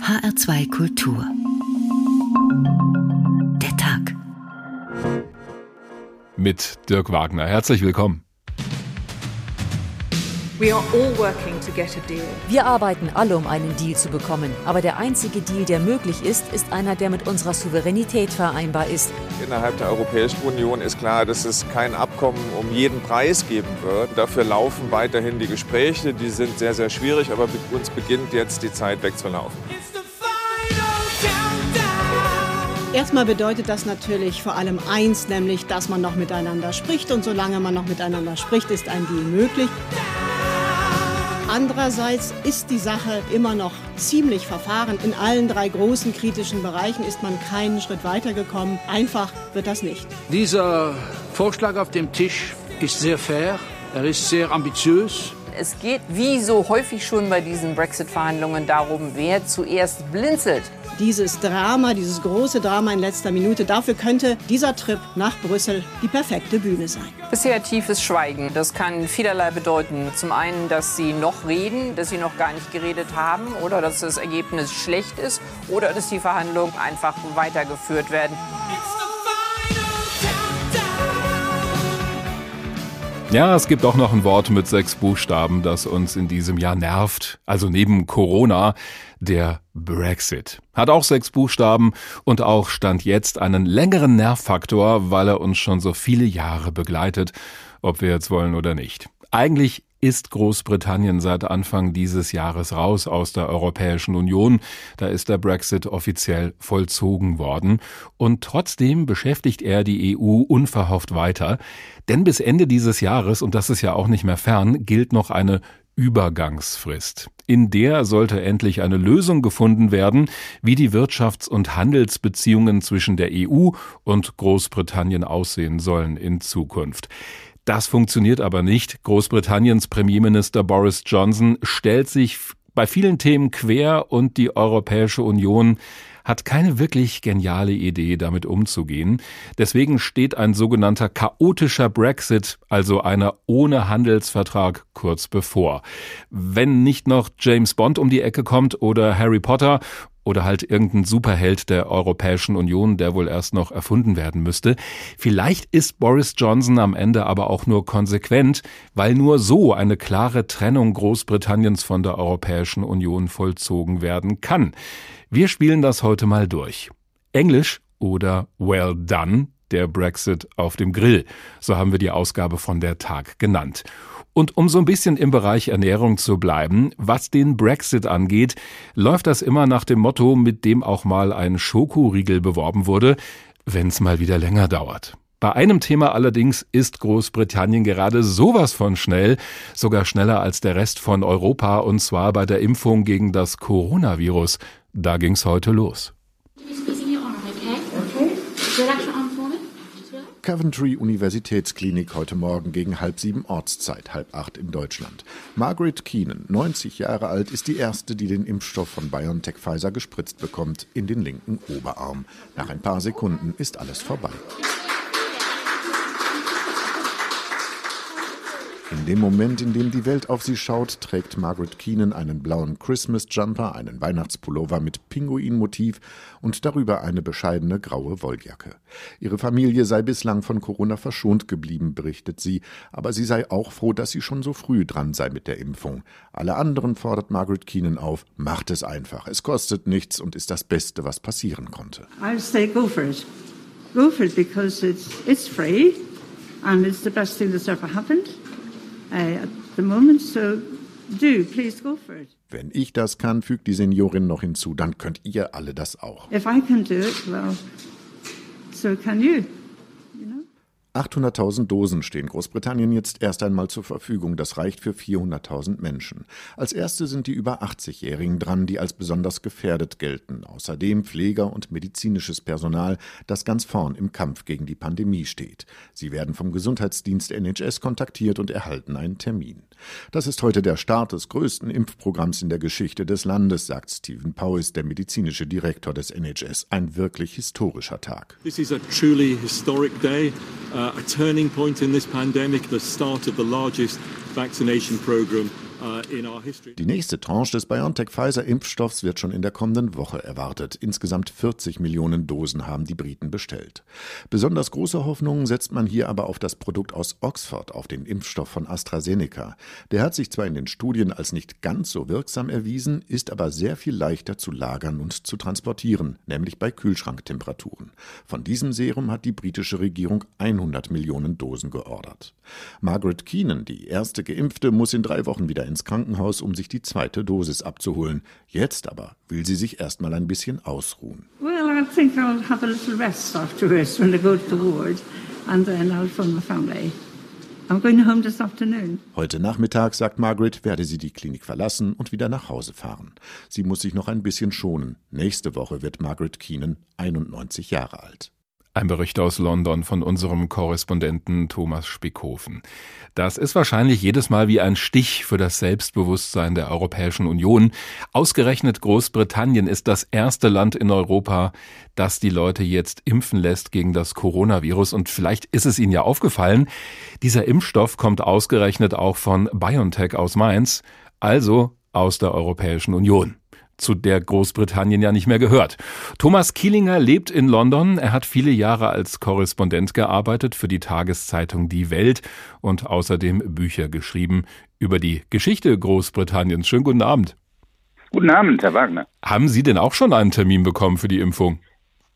HR2 Kultur. Der Tag. Mit Dirk Wagner. Herzlich willkommen. Wir arbeiten alle, um einen Deal zu bekommen. Aber der einzige Deal, der möglich ist, ist einer, der mit unserer Souveränität vereinbar ist. Innerhalb der Europäischen Union ist klar, dass es kein Abkommen um jeden Preis geben wird. Dafür laufen weiterhin die Gespräche. Die sind sehr, sehr schwierig, aber uns beginnt jetzt die Zeit wegzulaufen. Erstmal bedeutet das natürlich vor allem eins, nämlich, dass man noch miteinander spricht. Und solange man noch miteinander spricht, ist ein Deal möglich. Andererseits ist die Sache immer noch ziemlich verfahren. In allen drei großen kritischen Bereichen ist man keinen Schritt weitergekommen. Einfach wird das nicht. Dieser Vorschlag auf dem Tisch ist sehr fair, er ist sehr ambitiös. Es geht wie so häufig schon bei diesen Brexit-Verhandlungen darum, wer zuerst blinzelt dieses Drama, dieses große Drama in letzter Minute, dafür könnte dieser Trip nach Brüssel die perfekte Bühne sein. Bisher tiefes Schweigen. Das kann vielerlei bedeuten. Zum einen, dass sie noch reden, dass sie noch gar nicht geredet haben oder dass das Ergebnis schlecht ist oder dass die Verhandlungen einfach weitergeführt werden. Ja, es gibt auch noch ein Wort mit sechs Buchstaben, das uns in diesem Jahr nervt. Also neben Corona der Brexit. Hat auch sechs Buchstaben und auch stand jetzt einen längeren Nervfaktor, weil er uns schon so viele Jahre begleitet, ob wir jetzt wollen oder nicht. Eigentlich ist Großbritannien seit Anfang dieses Jahres raus aus der Europäischen Union. Da ist der Brexit offiziell vollzogen worden. Und trotzdem beschäftigt er die EU unverhofft weiter. Denn bis Ende dieses Jahres, und das ist ja auch nicht mehr fern, gilt noch eine Übergangsfrist. In der sollte endlich eine Lösung gefunden werden, wie die Wirtschafts- und Handelsbeziehungen zwischen der EU und Großbritannien aussehen sollen in Zukunft. Das funktioniert aber nicht. Großbritanniens Premierminister Boris Johnson stellt sich bei vielen Themen quer und die Europäische Union hat keine wirklich geniale Idee, damit umzugehen. Deswegen steht ein sogenannter chaotischer Brexit, also einer ohne Handelsvertrag, kurz bevor. Wenn nicht noch James Bond um die Ecke kommt oder Harry Potter oder halt irgendein Superheld der Europäischen Union, der wohl erst noch erfunden werden müsste. Vielleicht ist Boris Johnson am Ende aber auch nur konsequent, weil nur so eine klare Trennung Großbritanniens von der Europäischen Union vollzogen werden kann. Wir spielen das heute mal durch. Englisch oder Well Done, der Brexit auf dem Grill. So haben wir die Ausgabe von der Tag genannt. Und um so ein bisschen im Bereich Ernährung zu bleiben, was den Brexit angeht, läuft das immer nach dem Motto, mit dem auch mal ein Schokoriegel beworben wurde, wenn's mal wieder länger dauert. Bei einem Thema allerdings ist Großbritannien gerade sowas von schnell, sogar schneller als der Rest von Europa, und zwar bei der Impfung gegen das Coronavirus. Da ging's heute los. Coventry Universitätsklinik heute Morgen gegen halb sieben Ortszeit, halb acht in Deutschland. Margaret Keenan, 90 Jahre alt, ist die erste, die den Impfstoff von BioNTech Pfizer gespritzt bekommt, in den linken Oberarm. Nach ein paar Sekunden ist alles vorbei. In dem Moment, in dem die Welt auf sie schaut, trägt Margaret Keenan einen blauen Christmas Jumper, einen Weihnachtspullover mit Pinguinmotiv und darüber eine bescheidene graue Wolljacke. Ihre Familie sei bislang von Corona verschont geblieben, berichtet sie, aber sie sei auch froh, dass sie schon so früh dran sei mit der Impfung. Alle anderen fordert Margaret Keenan auf, macht es einfach. Es kostet nichts und ist das Beste, was passieren konnte. I say go for it. Go for it because it's, it's free and it's the best thing that's ever happened. Wenn ich das kann, fügt die Seniorin noch hinzu, dann könnt ihr alle das auch. If I can do it, well, so can you. 800.000 Dosen stehen Großbritannien jetzt erst einmal zur Verfügung. Das reicht für 400.000 Menschen. Als erste sind die über 80-Jährigen dran, die als besonders gefährdet gelten. Außerdem Pfleger und medizinisches Personal, das ganz vorn im Kampf gegen die Pandemie steht. Sie werden vom Gesundheitsdienst NHS kontaktiert und erhalten einen Termin. Das ist heute der Start des größten Impfprogramms in der Geschichte des Landes, sagt Stephen Powis, der medizinische Direktor des NHS. Ein wirklich historischer Tag. This is a truly historic day. Uh, a turning point in this pandemic, the start of the largest vaccination program Die nächste Tranche des BioNTech-Pfizer-Impfstoffs wird schon in der kommenden Woche erwartet. Insgesamt 40 Millionen Dosen haben die Briten bestellt. Besonders große Hoffnungen setzt man hier aber auf das Produkt aus Oxford, auf den Impfstoff von AstraZeneca. Der hat sich zwar in den Studien als nicht ganz so wirksam erwiesen, ist aber sehr viel leichter zu lagern und zu transportieren, nämlich bei Kühlschranktemperaturen. Von diesem Serum hat die britische Regierung 100 Millionen Dosen geordert. Margaret Keenan, die erste Geimpfte, muss in drei Wochen wieder ins Krankenhaus, um sich die zweite Dosis abzuholen. Jetzt aber will sie sich erst mal ein bisschen ausruhen. Well, I think I'll have a little rest afterwards when I go to the ward, and then I'll phone my family. I'm going home this afternoon. Heute Nachmittag, sagt Margaret, werde sie die Klinik verlassen und wieder nach Hause fahren. Sie muss sich noch ein bisschen schonen. Nächste Woche wird Margaret Keenan 91 Jahre alt. Ein Bericht aus London von unserem Korrespondenten Thomas Spickhofen. Das ist wahrscheinlich jedes Mal wie ein Stich für das Selbstbewusstsein der Europäischen Union. Ausgerechnet Großbritannien ist das erste Land in Europa, das die Leute jetzt impfen lässt gegen das Coronavirus. Und vielleicht ist es Ihnen ja aufgefallen, dieser Impfstoff kommt ausgerechnet auch von BioNTech aus Mainz, also aus der Europäischen Union zu der Großbritannien ja nicht mehr gehört. Thomas Kielinger lebt in London. Er hat viele Jahre als Korrespondent gearbeitet für die Tageszeitung Die Welt und außerdem Bücher geschrieben über die Geschichte Großbritanniens. Schönen guten Abend. Guten Abend, Herr Wagner. Haben Sie denn auch schon einen Termin bekommen für die Impfung?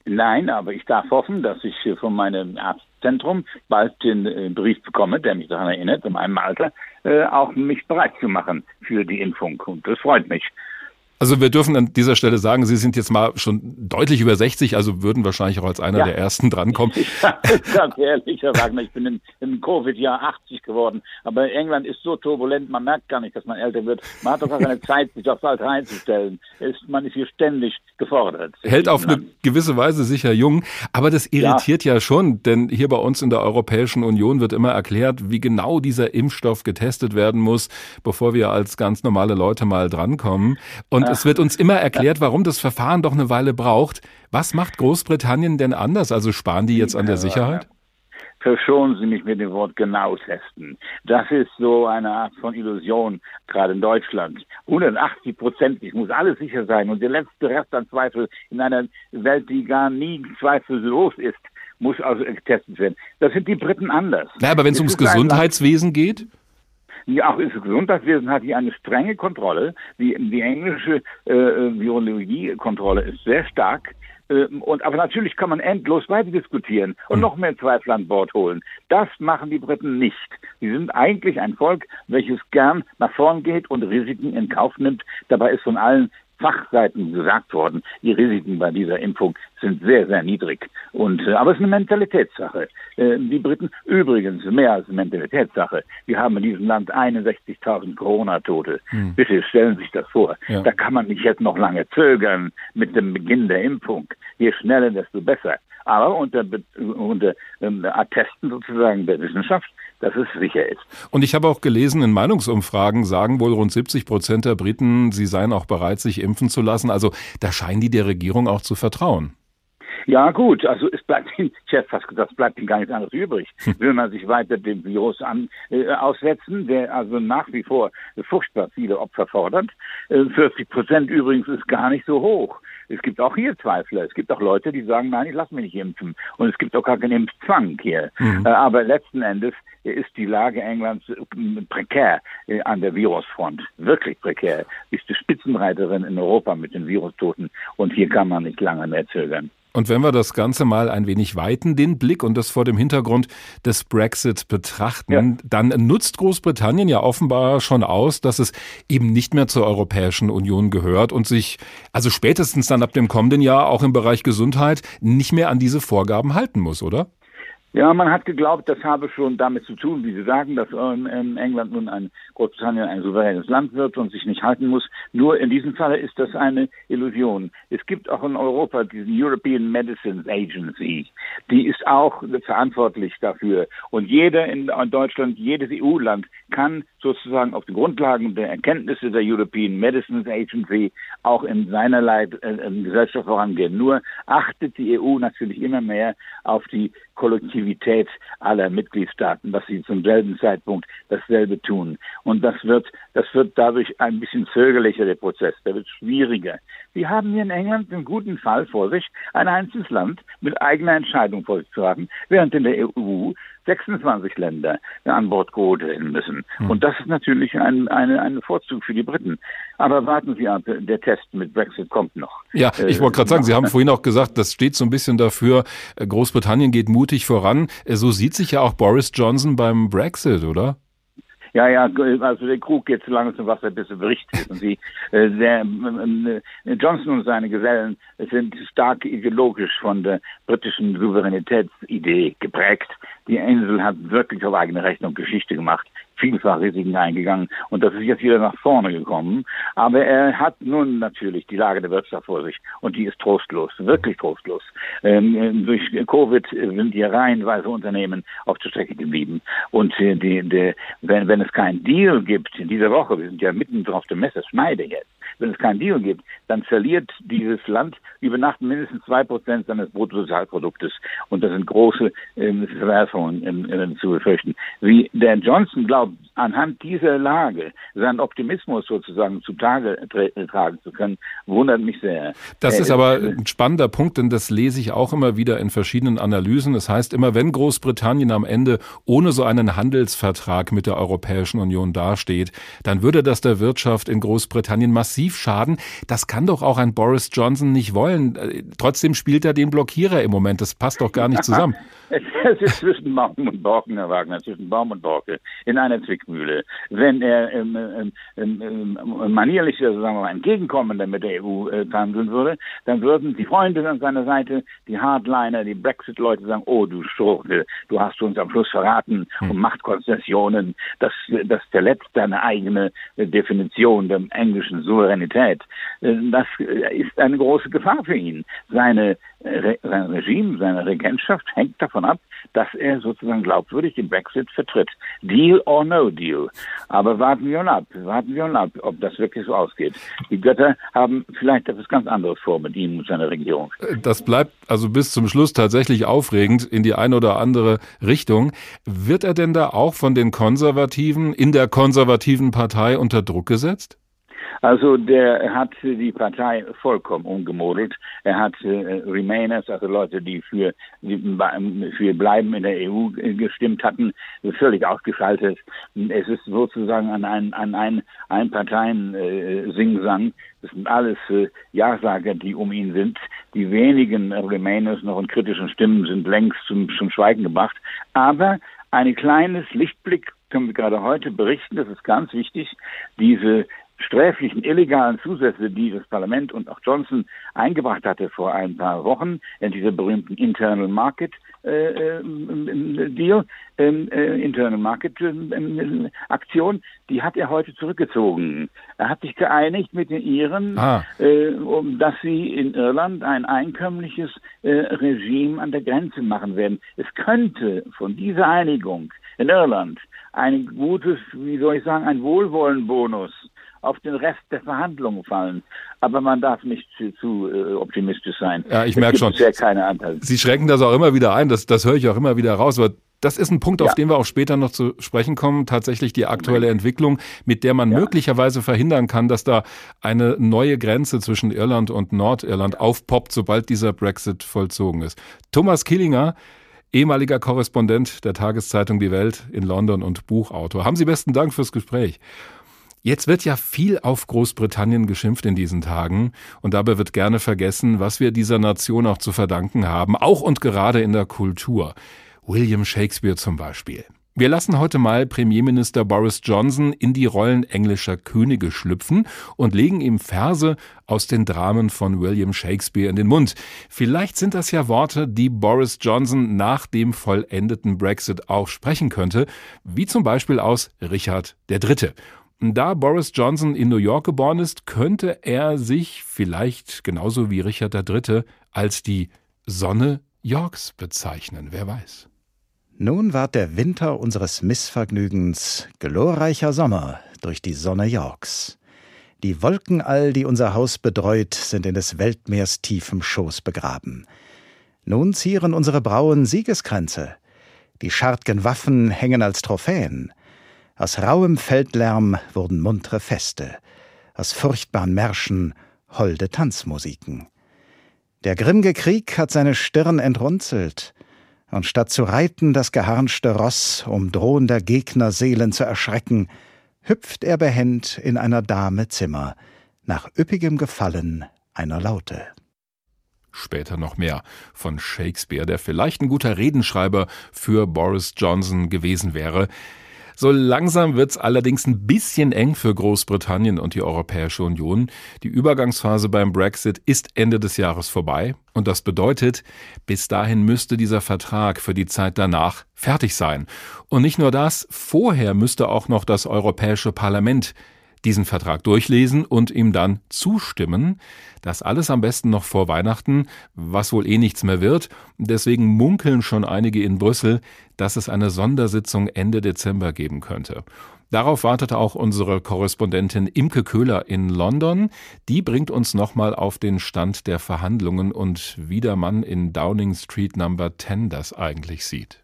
Nein, aber ich darf hoffen, dass ich von meinem Arztzentrum bald den Brief bekomme, der mich daran erinnert, in meinem Alter, auch mich bereit zu machen für die Impfung. Und das freut mich. Also wir dürfen an dieser Stelle sagen, Sie sind jetzt mal schon deutlich über 60, also würden wahrscheinlich auch als einer ja. der ersten drankommen. Ja, ganz ehrlich, Herr Wagner, ich bin im, im Covid-Jahr 80 geworden, aber England ist so turbulent, man merkt gar nicht, dass man älter wird. Man hat doch gar keine Zeit, sich aufs Alter einzustellen. Ist, man ist hier ständig gefordert. Hält auf eine gewisse Weise sicher jung, aber das irritiert ja. ja schon, denn hier bei uns in der Europäischen Union wird immer erklärt, wie genau dieser Impfstoff getestet werden muss, bevor wir als ganz normale Leute mal drankommen. Und es wird uns immer erklärt, warum das Verfahren doch eine Weile braucht. Was macht Großbritannien denn anders? Also sparen die jetzt an der Sicherheit? Verschonen Sie mich mit dem Wort genau testen. Das ist so eine Art von Illusion, gerade in Deutschland. 180 Prozent, es muss alles sicher sein. Und der letzte Rest an Zweifel in einer Welt, die gar nie zweifellos ist, muss also getestet werden. Das sind die Briten anders. Ja, aber wenn es ums Gesundheitswesen geht? Ja, auch das Gesundheitswesen hat hier eine strenge Kontrolle. Die, die englische äh, Virologiekontrolle ist sehr stark. Äh, und, aber natürlich kann man endlos weiter diskutieren und mhm. noch mehr Zweifel an Bord holen. Das machen die Briten nicht. Sie sind eigentlich ein Volk, welches gern nach vorn geht und Risiken in Kauf nimmt. Dabei ist von allen Fachseiten gesagt worden, die Risiken bei dieser Impfung sind sehr, sehr niedrig. Und, äh, aber es ist eine Mentalitätssache. Äh, die Briten, übrigens mehr als eine Mentalitätssache. Wir haben in diesem Land 61.000 Corona-Tote. Hm. Bitte stellen Sie sich das vor. Ja. Da kann man nicht jetzt noch lange zögern mit dem Beginn der Impfung. Je schneller, desto besser. Aber unter, unter ähm, Attesten sozusagen der Wissenschaft dass es sicher ist. Und ich habe auch gelesen, in Meinungsumfragen sagen wohl rund 70 Prozent der Briten, sie seien auch bereit, sich impfen zu lassen. Also da scheinen die der Regierung auch zu vertrauen. Ja gut, also es bleibt Ihnen, ich hätte fast gesagt, es bleibt Ihnen gar nichts anderes übrig. Will man sich weiter dem Virus an, äh, aussetzen, der also nach wie vor furchtbar viele Opfer fordert. Äh, 40 Prozent übrigens ist gar nicht so hoch. Es gibt auch hier Zweifler. Es gibt auch Leute, die sagen, nein, ich lasse mich nicht impfen. Und es gibt auch gar keinen Impfzwang hier. Mhm. Äh, aber letzten Endes ist die Lage Englands äh, prekär äh, an der Virusfront. Wirklich prekär. Ist die Spitzenreiterin in Europa mit den Virustoten. Und hier kann man nicht lange mehr zögern. Und wenn wir das Ganze mal ein wenig weiten, den Blick und das vor dem Hintergrund des Brexit betrachten, ja. dann nutzt Großbritannien ja offenbar schon aus, dass es eben nicht mehr zur Europäischen Union gehört und sich also spätestens dann ab dem kommenden Jahr auch im Bereich Gesundheit nicht mehr an diese Vorgaben halten muss, oder? Ja, man hat geglaubt, das habe schon damit zu tun, wie Sie sagen, dass ähm, England nun ein Großbritannien ein souveränes Land wird und sich nicht halten muss. Nur in diesem Falle ist das eine Illusion. Es gibt auch in Europa diese European Medicines Agency. Die ist auch verantwortlich dafür. Und jeder in Deutschland, jedes EU-Land kann sozusagen auf den Grundlagen der Erkenntnisse der European Medicines Agency auch in seinerlei äh, Gesellschaft vorangehen. Nur achtet die EU natürlich immer mehr auf die kollektive Aktivität aller Mitgliedstaaten, dass sie zum selben Zeitpunkt dasselbe tun. Und das wird, das wird dadurch ein bisschen zögerlicher, der Prozess. Der wird schwieriger. Sie haben hier in England einen guten Fall vor sich, ein einzelnes Land mit eigener Entscheidung vor sich zu haben, während in der EU 26 Länder an Bord geholt werden müssen. Hm. Und das ist natürlich ein, eine, ein Vorzug für die Briten. Aber warten Sie ab, der Test mit Brexit kommt noch. Ja, ich wollte gerade sagen, Sie haben vorhin auch gesagt, das steht so ein bisschen dafür, äh, Großbritannien geht mutig voran. Äh, so sieht sich ja auch Boris Johnson beim Brexit, oder? Ja, ja, also der Krug geht lange zum Wasser, bis er berichtet. Und sie, äh, der, äh, Johnson und seine Gesellen sind stark ideologisch von der britischen Souveränitätsidee geprägt. Die Insel hat wirklich auf eigene Rechnung Geschichte gemacht vielfach Risiken eingegangen und das ist jetzt wieder nach vorne gekommen. Aber er hat nun natürlich die Lage der Wirtschaft vor sich und die ist trostlos, wirklich trostlos. Ähm, durch Covid sind hier reihenweise Unternehmen auf der Strecke geblieben und äh, die, die, wenn, wenn es keinen Deal gibt in dieser Woche, wir sind ja mitten auf dem Messer, schneide jetzt, wenn es keinen Deal gibt, dann verliert dieses Land über Nacht mindestens zwei Prozent seines Bruttosozialproduktes und das sind große ähm, Verwerfungen ähm, zu befürchten. Wie der Johnson glaubt, anhand dieser Lage seinen Optimismus sozusagen zutage tragen zu können, wundert mich sehr. Das ist aber ein spannender Punkt, denn das lese ich auch immer wieder in verschiedenen Analysen. Das heißt immer, wenn Großbritannien am Ende ohne so einen Handelsvertrag mit der Europäischen Union dasteht, dann würde das der Wirtschaft in Großbritannien massiv schaden. Das kann doch auch ein Boris Johnson nicht wollen. Trotzdem spielt er den Blockierer im Moment. Das passt doch gar nicht zusammen. Es ist zwischen Baum und Borken, Herr Wagner, zwischen Baum und Borke. In einer Zwickmühle. Wenn er ähm, ähm, ähm, ähm manierlich, also sagen wir mal, entgegenkommender mit der EU äh, handeln würde, dann würden die Freunde an seiner Seite, die Hardliner, die Brexit-Leute sagen, oh du Schurke, du hast uns am Schluss verraten hm. um Machtkonzessionen, das, das verletzt deine eigene äh, Definition der englischen Souveränität. Äh, das äh, ist eine große Gefahr für ihn. Seine sein Regime, seine Regentschaft hängt davon ab, dass er sozusagen glaubwürdig den Brexit vertritt. Deal or no deal. Aber warten wir mal ab, warten wir mal ab, ob das wirklich so ausgeht. Die Götter haben vielleicht etwas ganz anderes vor mit ihm und seiner Regierung. Das bleibt also bis zum Schluss tatsächlich aufregend in die eine oder andere Richtung. Wird er denn da auch von den Konservativen in der konservativen Partei unter Druck gesetzt? Also der hat die Partei vollkommen umgemodelt. Er hat äh, Remainers, also Leute, die für, die für Bleiben in der EU gestimmt hatten, völlig ausgeschaltet. Es ist sozusagen an ein, an ein, ein Parteien äh, Singsang. Das sind alles äh, Ja-Sager, die um ihn sind. Die wenigen Remainers noch in kritischen Stimmen sind längst zum, zum Schweigen gebracht. Aber ein kleines Lichtblick können wir gerade heute berichten, das ist ganz wichtig, diese sträflichen, illegalen Zusätze, die das Parlament und auch Johnson eingebracht hatte vor ein paar Wochen, in dieser berühmten Internal Market äh, äh, Deal, ähm, äh, Internal Market äh, Aktion, die hat er heute zurückgezogen. Er hat sich geeinigt mit den Iren, ah. Äh, um, dass sie in Irland ein einkömmliches äh, Regime an der Grenze machen werden. Es könnte von dieser Einigung in Irland ein gutes, wie soll ich sagen, ein Wohlwollenbonus auf den Rest der Verhandlungen fallen. Aber man darf nicht zu, zu äh, optimistisch sein. Ja, ich merke schon. Sie schrecken das auch immer wieder ein, das, das höre ich auch immer wieder raus. Aber das ist ein Punkt, auf ja. den wir auch später noch zu sprechen kommen. Tatsächlich die aktuelle Entwicklung, mit der man ja. möglicherweise verhindern kann, dass da eine neue Grenze zwischen Irland und Nordirland ja. aufpoppt, sobald dieser Brexit vollzogen ist. Thomas Killinger, ehemaliger Korrespondent der Tageszeitung Die Welt in London und Buchautor. Haben Sie besten Dank fürs Gespräch. Jetzt wird ja viel auf Großbritannien geschimpft in diesen Tagen und dabei wird gerne vergessen, was wir dieser Nation auch zu verdanken haben, auch und gerade in der Kultur. William Shakespeare zum Beispiel. Wir lassen heute mal Premierminister Boris Johnson in die Rollen englischer Könige schlüpfen und legen ihm Verse aus den Dramen von William Shakespeare in den Mund. Vielleicht sind das ja Worte, die Boris Johnson nach dem vollendeten Brexit auch sprechen könnte, wie zum Beispiel aus Richard III. Da Boris Johnson in New York geboren ist, könnte er sich vielleicht genauso wie Richard III. als die Sonne Yorks bezeichnen, wer weiß. Nun ward der Winter unseres Missvergnügens glorreicher Sommer durch die Sonne Yorks. Die Wolken all, die unser Haus bedreut, sind in des Weltmeers tiefem Schoß begraben. Nun zieren unsere Brauen Siegeskränze, Die schartgen Waffen hängen als Trophäen. Aus rauem Feldlärm wurden muntre Feste, aus furchtbaren Märschen holde Tanzmusiken. Der grimmge Krieg hat seine Stirn entrunzelt, und statt zu reiten das geharnschte Ross, um drohender Gegner Seelen zu erschrecken, hüpft er behend in einer Dame Zimmer, nach üppigem Gefallen einer Laute. Später noch mehr von Shakespeare, der vielleicht ein guter Redenschreiber für Boris Johnson gewesen wäre. So langsam wird's allerdings ein bisschen eng für Großbritannien und die Europäische Union. Die Übergangsphase beim Brexit ist Ende des Jahres vorbei und das bedeutet, bis dahin müsste dieser Vertrag für die Zeit danach fertig sein. Und nicht nur das, vorher müsste auch noch das Europäische Parlament diesen Vertrag durchlesen und ihm dann zustimmen. Das alles am besten noch vor Weihnachten, was wohl eh nichts mehr wird. Deswegen munkeln schon einige in Brüssel, dass es eine Sondersitzung Ende Dezember geben könnte. Darauf wartete auch unsere Korrespondentin Imke Köhler in London. Die bringt uns nochmal auf den Stand der Verhandlungen und wie der Mann in Downing Street Number 10 das eigentlich sieht.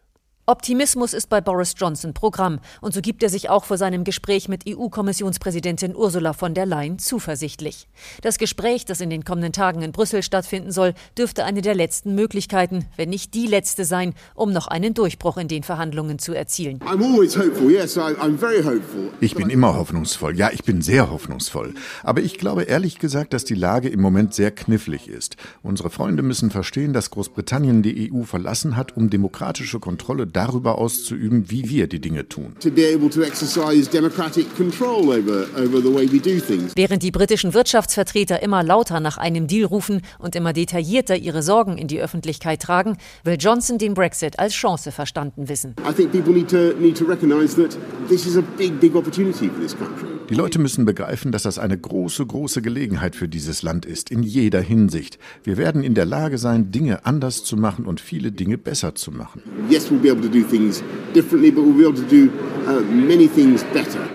Optimismus ist bei Boris Johnson Programm und so gibt er sich auch vor seinem Gespräch mit EU-Kommissionspräsidentin Ursula von der Leyen zuversichtlich. Das Gespräch, das in den kommenden Tagen in Brüssel stattfinden soll, dürfte eine der letzten Möglichkeiten, wenn nicht die letzte sein, um noch einen Durchbruch in den Verhandlungen zu erzielen. Ich bin immer hoffnungsvoll. Ja, ich bin sehr hoffnungsvoll. Aber ich glaube ehrlich gesagt, dass die Lage im Moment sehr knifflig ist. Unsere Freunde müssen verstehen, dass Großbritannien die EU verlassen hat, um demokratische Kontrolle darüber auszuüben, wie wir die Dinge tun. Während die britischen Wirtschaftsvertreter immer lauter nach einem Deal rufen und immer detaillierter ihre Sorgen in die Öffentlichkeit tragen, will Johnson den Brexit als Chance verstanden wissen. Die Leute müssen begreifen, dass das eine große, große Gelegenheit für dieses Land ist, in jeder Hinsicht. Wir werden in der Lage sein, Dinge anders zu machen und viele Dinge besser zu machen. Yes, we'll be able to do things differently, but we'll be able to do uh.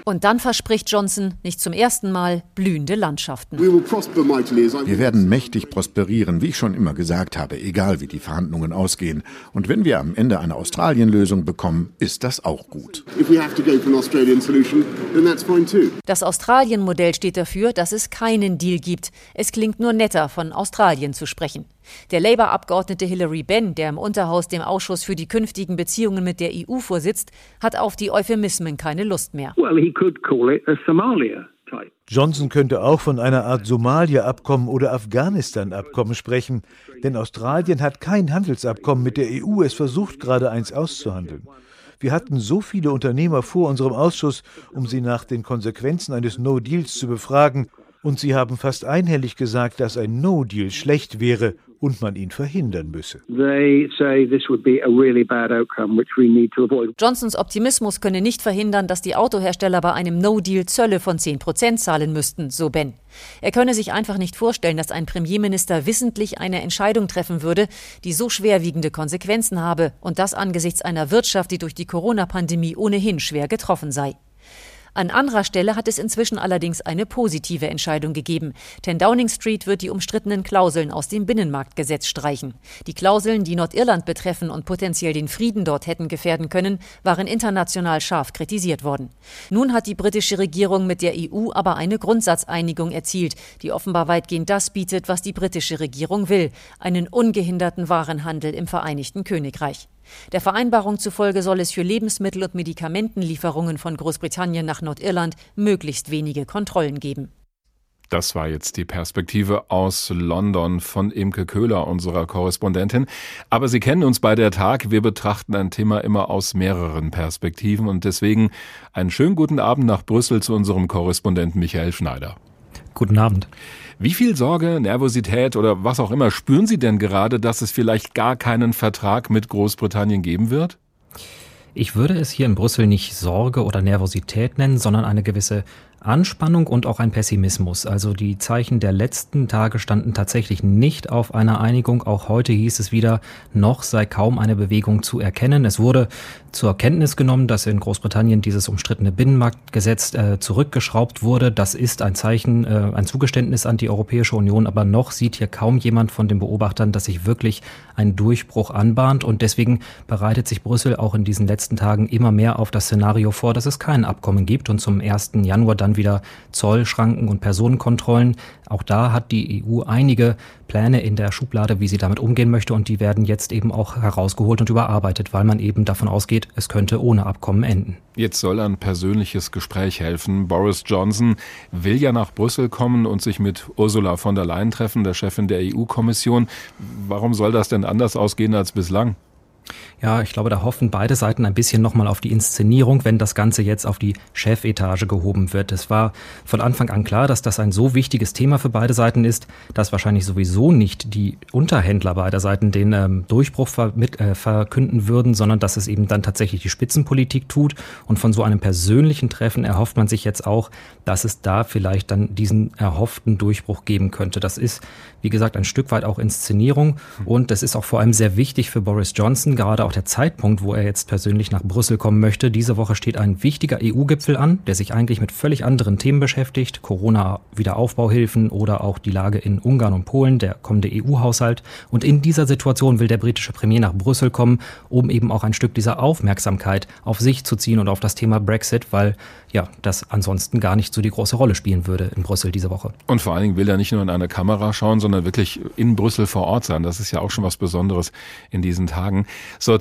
Und dann verspricht Johnson nicht zum ersten Mal blühende Landschaften. Wir werden mächtig prosperieren, wie ich schon immer gesagt habe, egal wie die Verhandlungen ausgehen. Und wenn wir am Ende eine Australien-Lösung bekommen, ist das auch gut. Das Australien-Modell steht dafür, dass es keinen Deal gibt. Es klingt nur netter, von Australien zu sprechen. Der Labour-Abgeordnete Hilary Benn, der im Unterhaus dem Ausschuss für die künftigen Beziehungen mit der EU vorsitzt, hat auf die Euphemismen keine Lust mehr. Johnson könnte auch von einer Art Somalia-Abkommen oder Afghanistan-Abkommen sprechen, denn Australien hat kein Handelsabkommen mit der EU, es versucht gerade eins auszuhandeln. Wir hatten so viele Unternehmer vor unserem Ausschuss, um sie nach den Konsequenzen eines No-Deals zu befragen, und sie haben fast einhellig gesagt, dass ein No-Deal schlecht wäre und man ihn verhindern müsse. Johnsons Optimismus könne nicht verhindern, dass die Autohersteller bei einem No-Deal Zölle von 10 Prozent zahlen müssten, so Ben. Er könne sich einfach nicht vorstellen, dass ein Premierminister wissentlich eine Entscheidung treffen würde, die so schwerwiegende Konsequenzen habe und das angesichts einer Wirtschaft, die durch die Corona-Pandemie ohnehin schwer getroffen sei. An anderer Stelle hat es inzwischen allerdings eine positive Entscheidung gegeben. Denn Downing Street wird die umstrittenen Klauseln aus dem Binnenmarktgesetz streichen. Die Klauseln, die Nordirland betreffen und potenziell den Frieden dort hätten gefährden können, waren international scharf kritisiert worden. Nun hat die britische Regierung mit der EU aber eine Grundsatzeinigung erzielt, die offenbar weitgehend das bietet, was die britische Regierung will, einen ungehinderten Warenhandel im Vereinigten Königreich. Der Vereinbarung zufolge soll es für Lebensmittel- und Medikamentenlieferungen von Großbritannien nach Nordirland möglichst wenige Kontrollen geben. Das war jetzt die Perspektive aus London von Imke Köhler, unserer Korrespondentin. Aber Sie kennen uns bei der Tag. Wir betrachten ein Thema immer aus mehreren Perspektiven und deswegen einen schönen guten Abend nach Brüssel zu unserem Korrespondenten Michael Schneider. Guten Abend. Wie viel Sorge, Nervosität oder was auch immer spüren Sie denn gerade, dass es vielleicht gar keinen Vertrag mit Großbritannien geben wird? Ich würde es hier in Brüssel nicht Sorge oder Nervosität nennen, sondern eine gewisse Anspannung und auch ein Pessimismus. Also die Zeichen der letzten Tage standen tatsächlich nicht auf einer Einigung. Auch heute hieß es wieder, noch sei kaum eine Bewegung zu erkennen. Es wurde zur Kenntnis genommen, dass in Großbritannien dieses umstrittene Binnenmarktgesetz äh, zurückgeschraubt wurde. Das ist ein Zeichen, äh, ein Zugeständnis an die Europäische Union. Aber noch sieht hier kaum jemand von den Beobachtern, dass sich wirklich ein Durchbruch anbahnt. Und deswegen bereitet sich Brüssel auch in diesen letzten Tagen immer mehr auf das Szenario vor, dass es kein Abkommen gibt und zum 1. Januar dann wieder Zollschranken und Personenkontrollen. Auch da hat die EU einige Pläne in der Schublade, wie sie damit umgehen möchte und die werden jetzt eben auch herausgeholt und überarbeitet, weil man eben davon ausgeht, es könnte ohne Abkommen enden. Jetzt soll ein persönliches Gespräch helfen. Boris Johnson will ja nach Brüssel kommen und sich mit Ursula von der Leyen treffen, der Chefin der EU-Kommission. Warum soll das denn anders ausgehen als bislang? Ja, ich glaube, da hoffen beide Seiten ein bisschen nochmal auf die Inszenierung, wenn das Ganze jetzt auf die Chefetage gehoben wird. Es war von Anfang an klar, dass das ein so wichtiges Thema für beide Seiten ist, dass wahrscheinlich sowieso nicht die Unterhändler beider Seiten den ähm, Durchbruch ver mit, äh, verkünden würden, sondern dass es eben dann tatsächlich die Spitzenpolitik tut. Und von so einem persönlichen Treffen erhofft man sich jetzt auch, dass es da vielleicht dann diesen erhofften Durchbruch geben könnte. Das ist, wie gesagt, ein Stück weit auch Inszenierung und das ist auch vor allem sehr wichtig für Boris Johnson, gerade auch der Zeitpunkt, wo er jetzt persönlich nach Brüssel kommen möchte. Diese Woche steht ein wichtiger EU-Gipfel an, der sich eigentlich mit völlig anderen Themen beschäftigt. Corona-Wiederaufbauhilfen oder auch die Lage in Ungarn und Polen, der kommende EU-Haushalt. Und in dieser Situation will der britische Premier nach Brüssel kommen, um eben auch ein Stück dieser Aufmerksamkeit auf sich zu ziehen und auf das Thema Brexit, weil ja, das ansonsten gar nicht so die große Rolle spielen würde in Brüssel diese Woche. Und vor allen Dingen will er nicht nur in eine Kamera schauen, sondern wirklich in Brüssel vor Ort sein. Das ist ja auch schon was Besonderes in diesen Tagen.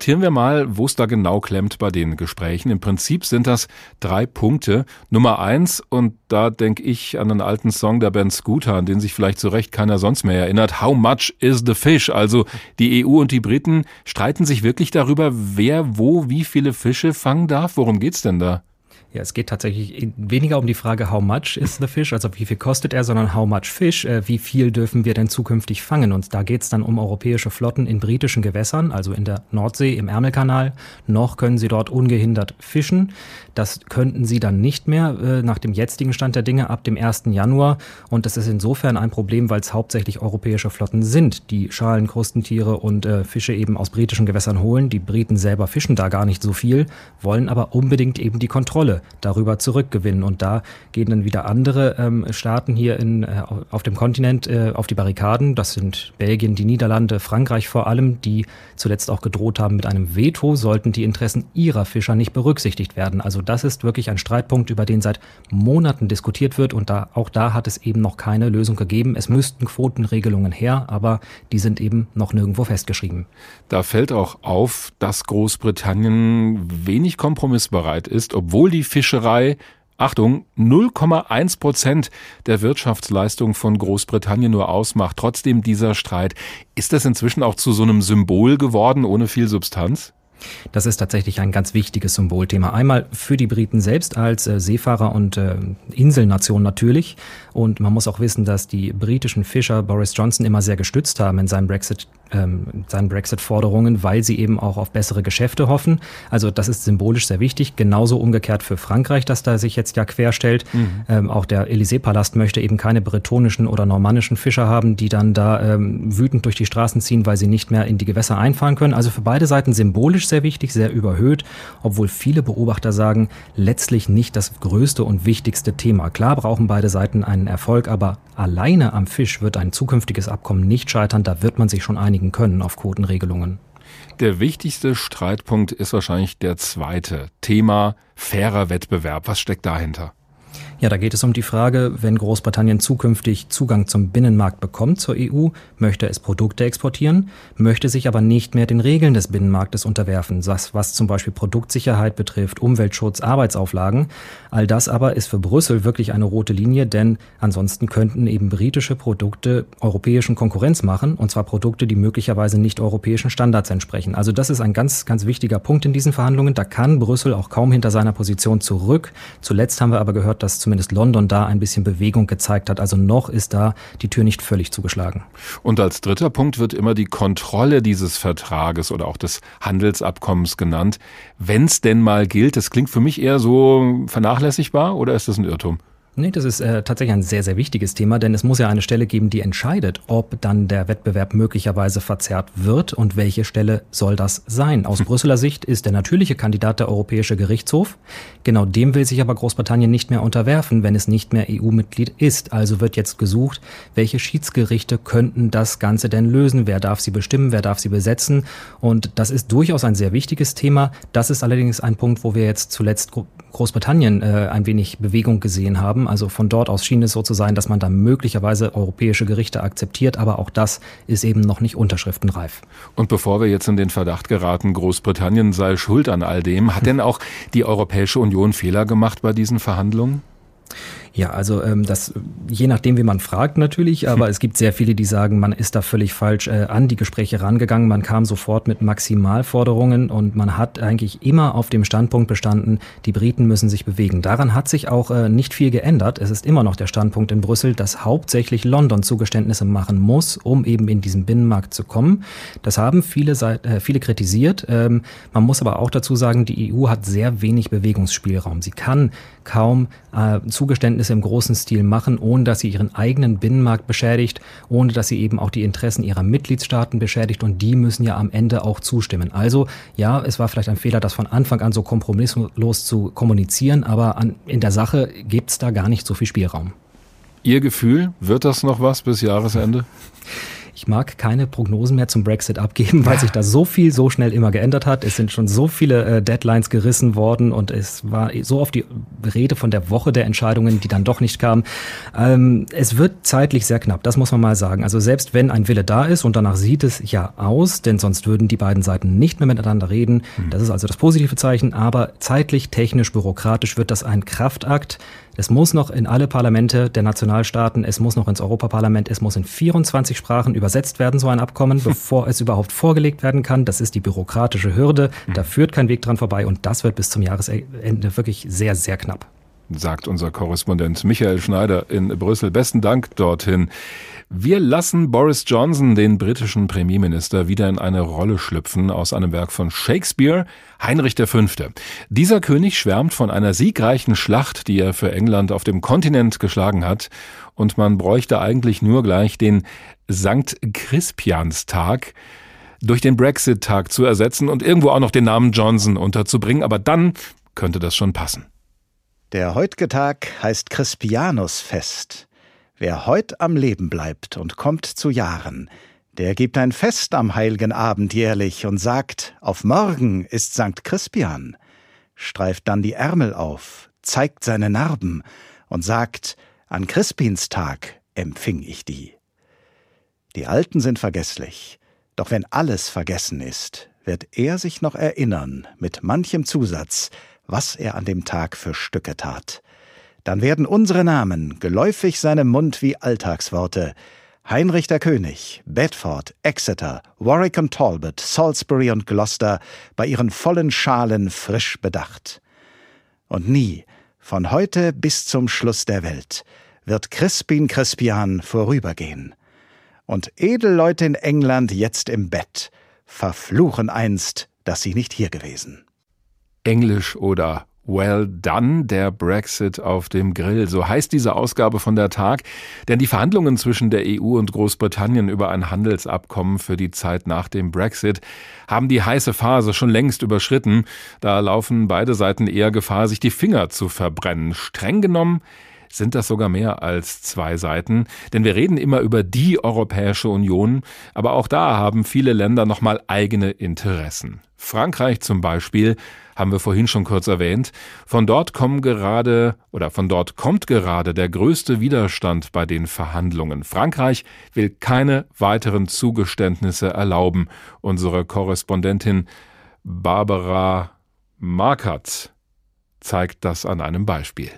Sortieren wir mal, wo es da genau klemmt bei den Gesprächen. Im Prinzip sind das drei Punkte. Nummer eins, und da denke ich an einen alten Song der Band Scooter, an den sich vielleicht zu Recht keiner sonst mehr erinnert. How much is the fish? Also die EU und die Briten streiten sich wirklich darüber, wer wo wie viele Fische fangen darf. Worum geht's denn da? Ja, es geht tatsächlich weniger um die Frage, how much is the fish, also wie viel kostet er, sondern how much fish, äh, wie viel dürfen wir denn zukünftig fangen. Und da geht es dann um europäische Flotten in britischen Gewässern, also in der Nordsee, im Ärmelkanal. Noch können sie dort ungehindert fischen. Das könnten sie dann nicht mehr äh, nach dem jetzigen Stand der Dinge ab dem 1. Januar. Und das ist insofern ein Problem, weil es hauptsächlich europäische Flotten sind, die Schalen, Krustentiere und äh, Fische eben aus britischen Gewässern holen. Die Briten selber fischen da gar nicht so viel, wollen aber unbedingt eben die Kontrolle darüber zurückgewinnen. Und da gehen dann wieder andere ähm, Staaten hier in, äh, auf dem Kontinent äh, auf die Barrikaden. Das sind Belgien, die Niederlande, Frankreich vor allem, die zuletzt auch gedroht haben mit einem Veto, sollten die Interessen ihrer Fischer nicht berücksichtigt werden. Also das ist wirklich ein Streitpunkt, über den seit Monaten diskutiert wird. Und da, auch da hat es eben noch keine Lösung gegeben. Es müssten Quotenregelungen her, aber die sind eben noch nirgendwo festgeschrieben. Da fällt auch auf, dass Großbritannien wenig kompromissbereit ist, obwohl die Fischerei Achtung, 0,1 Prozent der Wirtschaftsleistung von Großbritannien nur ausmacht. Trotzdem dieser Streit. Ist das inzwischen auch zu so einem Symbol geworden, ohne viel Substanz? Das ist tatsächlich ein ganz wichtiges Symbolthema. Einmal für die Briten selbst als äh, Seefahrer und äh, Inselnation natürlich. Und man muss auch wissen, dass die britischen Fischer Boris Johnson immer sehr gestützt haben in seinen Brexit ähm, seinen Brexit-Forderungen, weil sie eben auch auf bessere Geschäfte hoffen. Also das ist symbolisch sehr wichtig. Genauso umgekehrt für Frankreich, das da sich jetzt ja querstellt. Mhm. Ähm, auch der Élysée-Palast möchte eben keine bretonischen oder normannischen Fischer haben, die dann da ähm, wütend durch die Straßen ziehen, weil sie nicht mehr in die Gewässer einfahren können. Also für beide Seiten symbolisch sehr wichtig, sehr überhöht, obwohl viele Beobachter sagen, letztlich nicht das größte und wichtigste Thema. Klar brauchen beide Seiten einen Erfolg, aber alleine am Fisch wird ein zukünftiges Abkommen nicht scheitern. Da wird man sich schon einigen können auf Quotenregelungen. Der wichtigste Streitpunkt ist wahrscheinlich der zweite. Thema fairer Wettbewerb. Was steckt dahinter? Ja, da geht es um die Frage, wenn Großbritannien zukünftig Zugang zum Binnenmarkt bekommt zur EU, möchte es Produkte exportieren, möchte sich aber nicht mehr den Regeln des Binnenmarktes unterwerfen, was, was zum Beispiel Produktsicherheit betrifft, Umweltschutz, Arbeitsauflagen. All das aber ist für Brüssel wirklich eine rote Linie, denn ansonsten könnten eben britische Produkte europäischen Konkurrenz machen, und zwar Produkte, die möglicherweise nicht europäischen Standards entsprechen. Also das ist ein ganz, ganz wichtiger Punkt in diesen Verhandlungen. Da kann Brüssel auch kaum hinter seiner Position zurück. Zuletzt haben wir aber gehört, dass zum zumindest London da ein bisschen Bewegung gezeigt hat. Also noch ist da die Tür nicht völlig zugeschlagen. Und als dritter Punkt wird immer die Kontrolle dieses Vertrages oder auch des Handelsabkommens genannt. Wenn es denn mal gilt, das klingt für mich eher so vernachlässigbar oder ist das ein Irrtum? Nee, das ist äh, tatsächlich ein sehr, sehr wichtiges Thema, denn es muss ja eine Stelle geben, die entscheidet, ob dann der Wettbewerb möglicherweise verzerrt wird und welche Stelle soll das sein. Aus hm. Brüsseler Sicht ist der natürliche Kandidat der Europäische Gerichtshof. Genau dem will sich aber Großbritannien nicht mehr unterwerfen, wenn es nicht mehr EU-Mitglied ist. Also wird jetzt gesucht, welche Schiedsgerichte könnten das Ganze denn lösen? Wer darf sie bestimmen? Wer darf sie besetzen? Und das ist durchaus ein sehr wichtiges Thema. Das ist allerdings ein Punkt, wo wir jetzt zuletzt Großbritannien äh, ein wenig Bewegung gesehen haben. Also von dort aus schien es so zu sein, dass man da möglicherweise europäische Gerichte akzeptiert, aber auch das ist eben noch nicht unterschriftenreif. Und bevor wir jetzt in den Verdacht geraten, Großbritannien sei schuld an all dem, hat denn auch die Europäische Union Fehler gemacht bei diesen Verhandlungen? Ja, also ähm, das je nachdem, wie man fragt natürlich, aber es gibt sehr viele, die sagen, man ist da völlig falsch äh, an die Gespräche rangegangen. Man kam sofort mit Maximalforderungen und man hat eigentlich immer auf dem Standpunkt bestanden, die Briten müssen sich bewegen. Daran hat sich auch äh, nicht viel geändert. Es ist immer noch der Standpunkt in Brüssel, dass hauptsächlich London Zugeständnisse machen muss, um eben in diesen Binnenmarkt zu kommen. Das haben viele, äh, viele kritisiert. Ähm, man muss aber auch dazu sagen, die EU hat sehr wenig Bewegungsspielraum. Sie kann kaum äh, Zugeständnisse im großen Stil machen, ohne dass sie ihren eigenen Binnenmarkt beschädigt, ohne dass sie eben auch die Interessen ihrer Mitgliedstaaten beschädigt und die müssen ja am Ende auch zustimmen. Also ja, es war vielleicht ein Fehler, das von Anfang an so kompromisslos zu kommunizieren, aber an, in der Sache gibt es da gar nicht so viel Spielraum. Ihr Gefühl, wird das noch was bis Jahresende? Ich mag keine Prognosen mehr zum Brexit abgeben, weil sich da so viel so schnell immer geändert hat. Es sind schon so viele äh, Deadlines gerissen worden und es war so oft die Rede von der Woche der Entscheidungen, die dann doch nicht kamen. Ähm, es wird zeitlich sehr knapp, das muss man mal sagen. Also selbst wenn ein Wille da ist und danach sieht es ja aus, denn sonst würden die beiden Seiten nicht mehr miteinander reden. Mhm. Das ist also das positive Zeichen, aber zeitlich, technisch, bürokratisch wird das ein Kraftakt es muss noch in alle Parlamente der Nationalstaaten, es muss noch ins Europaparlament, es muss in 24 Sprachen übersetzt werden, so ein Abkommen, bevor es überhaupt vorgelegt werden kann. Das ist die bürokratische Hürde. Mhm. Da führt kein Weg dran vorbei und das wird bis zum Jahresende wirklich sehr, sehr knapp sagt unser Korrespondent Michael Schneider in Brüssel. Besten Dank dorthin. Wir lassen Boris Johnson, den britischen Premierminister, wieder in eine Rolle schlüpfen aus einem Werk von Shakespeare, Heinrich V. Dieser König schwärmt von einer siegreichen Schlacht, die er für England auf dem Kontinent geschlagen hat, und man bräuchte eigentlich nur gleich den Sankt Crispianstag durch den Brexit-Tag zu ersetzen und irgendwo auch noch den Namen Johnson unterzubringen, aber dann könnte das schon passen. Der heut'ge Tag heißt Crispianusfest. Wer heut am Leben bleibt und kommt zu Jahren, der gibt ein Fest am heilgen Abend jährlich und sagt, auf morgen ist Sankt Crispian, streift dann die Ärmel auf, zeigt seine Narben und sagt, an Crispins Tag empfing ich die. Die Alten sind vergesslich, doch wenn alles vergessen ist, wird er sich noch erinnern, mit manchem Zusatz, was er an dem Tag für Stücke tat dann werden unsere Namen geläufig seinem Mund wie Alltagsworte. Heinrich der König, Bedford, Exeter, Warwick und Talbot, Salisbury und Gloucester bei ihren vollen Schalen frisch bedacht. Und nie, von heute bis zum Schluss der Welt, wird Crispin Crispian vorübergehen. Und Edelleute in England jetzt im Bett verfluchen einst, dass sie nicht hier gewesen. Englisch oder Well done, der Brexit auf dem Grill. So heißt diese Ausgabe von der Tag. Denn die Verhandlungen zwischen der EU und Großbritannien über ein Handelsabkommen für die Zeit nach dem Brexit haben die heiße Phase schon längst überschritten. Da laufen beide Seiten eher Gefahr, sich die Finger zu verbrennen. Streng genommen sind das sogar mehr als zwei Seiten, denn wir reden immer über die Europäische Union, aber auch da haben viele Länder nochmal eigene Interessen. Frankreich zum Beispiel haben wir vorhin schon kurz erwähnt. Von dort kommen gerade oder von dort kommt gerade der größte Widerstand bei den Verhandlungen. Frankreich will keine weiteren Zugeständnisse erlauben. Unsere Korrespondentin Barbara Markert zeigt das an einem Beispiel.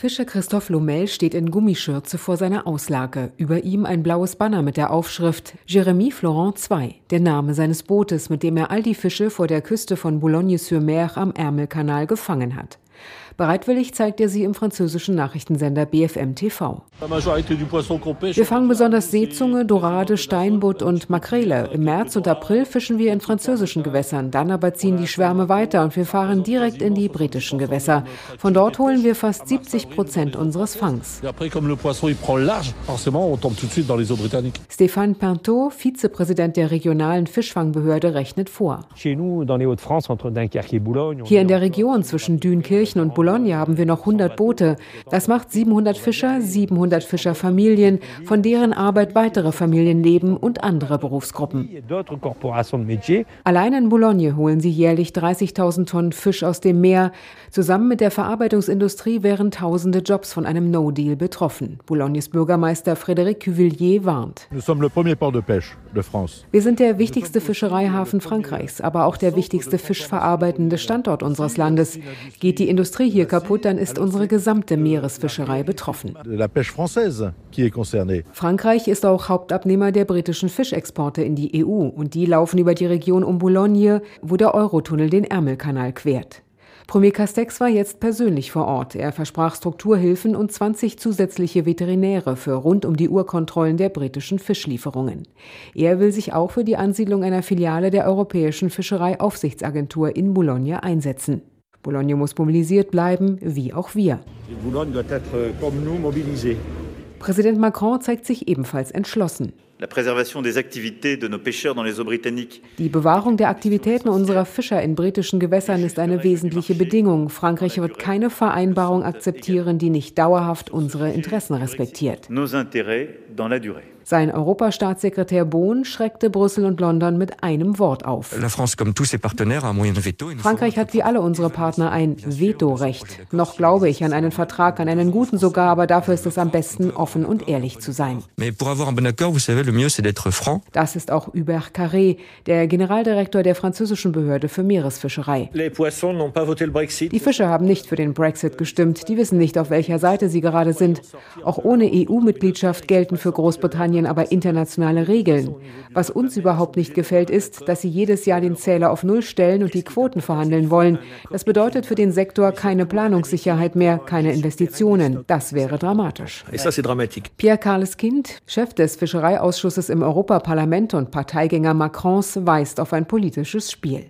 Fischer Christoph Lomel steht in Gummischürze vor seiner Auslage. Über ihm ein blaues Banner mit der Aufschrift Jérémy Florent II, der Name seines Bootes, mit dem er all die Fische vor der Küste von Boulogne-sur-Mer am Ärmelkanal gefangen hat. Bereitwillig zeigt er sie im französischen Nachrichtensender BFM TV. Wir fangen besonders Seezunge, Dorade, Steinbutt und Makrele. Im März und April fischen wir in französischen Gewässern. Dann aber ziehen die Schwärme weiter und wir fahren direkt in die britischen Gewässer. Von dort holen wir fast 70 Prozent unseres Fangs. Stéphane Pinto, Vizepräsident der regionalen Fischfangbehörde, rechnet vor. Hier in der Region zwischen Dünkirchen und Boulogne haben wir noch 100 Boote. Das macht 700 Fischer, 700 Fischerfamilien, von deren Arbeit weitere Familien leben und andere Berufsgruppen. Allein in Boulogne holen sie jährlich 30.000 Tonnen Fisch aus dem Meer. Zusammen mit der Verarbeitungsindustrie wären tausende Jobs von einem No-Deal betroffen. Boulognes Bürgermeister Frédéric Cuvillier warnt. Wir sind der wichtigste Fischereihafen Frankreichs, aber auch der wichtigste fischverarbeitende Standort unseres Landes. Geht die Industrie hier kaputt, dann ist unsere gesamte Meeresfischerei betroffen. Frankreich ist auch Hauptabnehmer der britischen Fischexporte in die EU und die laufen über die Region um Boulogne, wo der Eurotunnel den Ärmelkanal quert. Premier Castex war jetzt persönlich vor Ort. Er versprach Strukturhilfen und 20 zusätzliche Veterinäre für rund um die Uhrkontrollen der britischen Fischlieferungen. Er will sich auch für die Ansiedlung einer Filiale der Europäischen Fischereiaufsichtsagentur in Boulogne einsetzen. Boulogne muss mobilisiert bleiben, wie auch wir. Präsident Macron zeigt sich ebenfalls entschlossen. Die Bewahrung der Aktivitäten unserer Fischer in britischen Gewässern ist eine wesentliche Bedingung. Frankreich wird keine Vereinbarung akzeptieren, die nicht dauerhaft unsere Interessen respektiert. Sein Europastaatssekretär Bohn schreckte Brüssel und London mit einem Wort auf. Frankreich hat wie alle unsere Partner ein Vetorecht. Noch glaube ich an einen Vertrag, an einen guten sogar, aber dafür ist es am besten, offen und ehrlich zu sein. Das ist auch Hubert Carré, der Generaldirektor der französischen Behörde für Meeresfischerei. Die Fischer haben nicht für den Brexit gestimmt. Die wissen nicht, auf welcher Seite sie gerade sind. Auch ohne EU-Mitgliedschaft gelten für Großbritannien Großbritannien aber internationale Regeln. Was uns überhaupt nicht gefällt, ist, dass sie jedes Jahr den Zähler auf Null stellen und die Quoten verhandeln wollen. Das bedeutet für den Sektor keine Planungssicherheit mehr, keine Investitionen. Das wäre dramatisch. Pierre Carles Kind, Chef des Fischereiausschusses im Europaparlament und Parteigänger Macrons, weist auf ein politisches Spiel.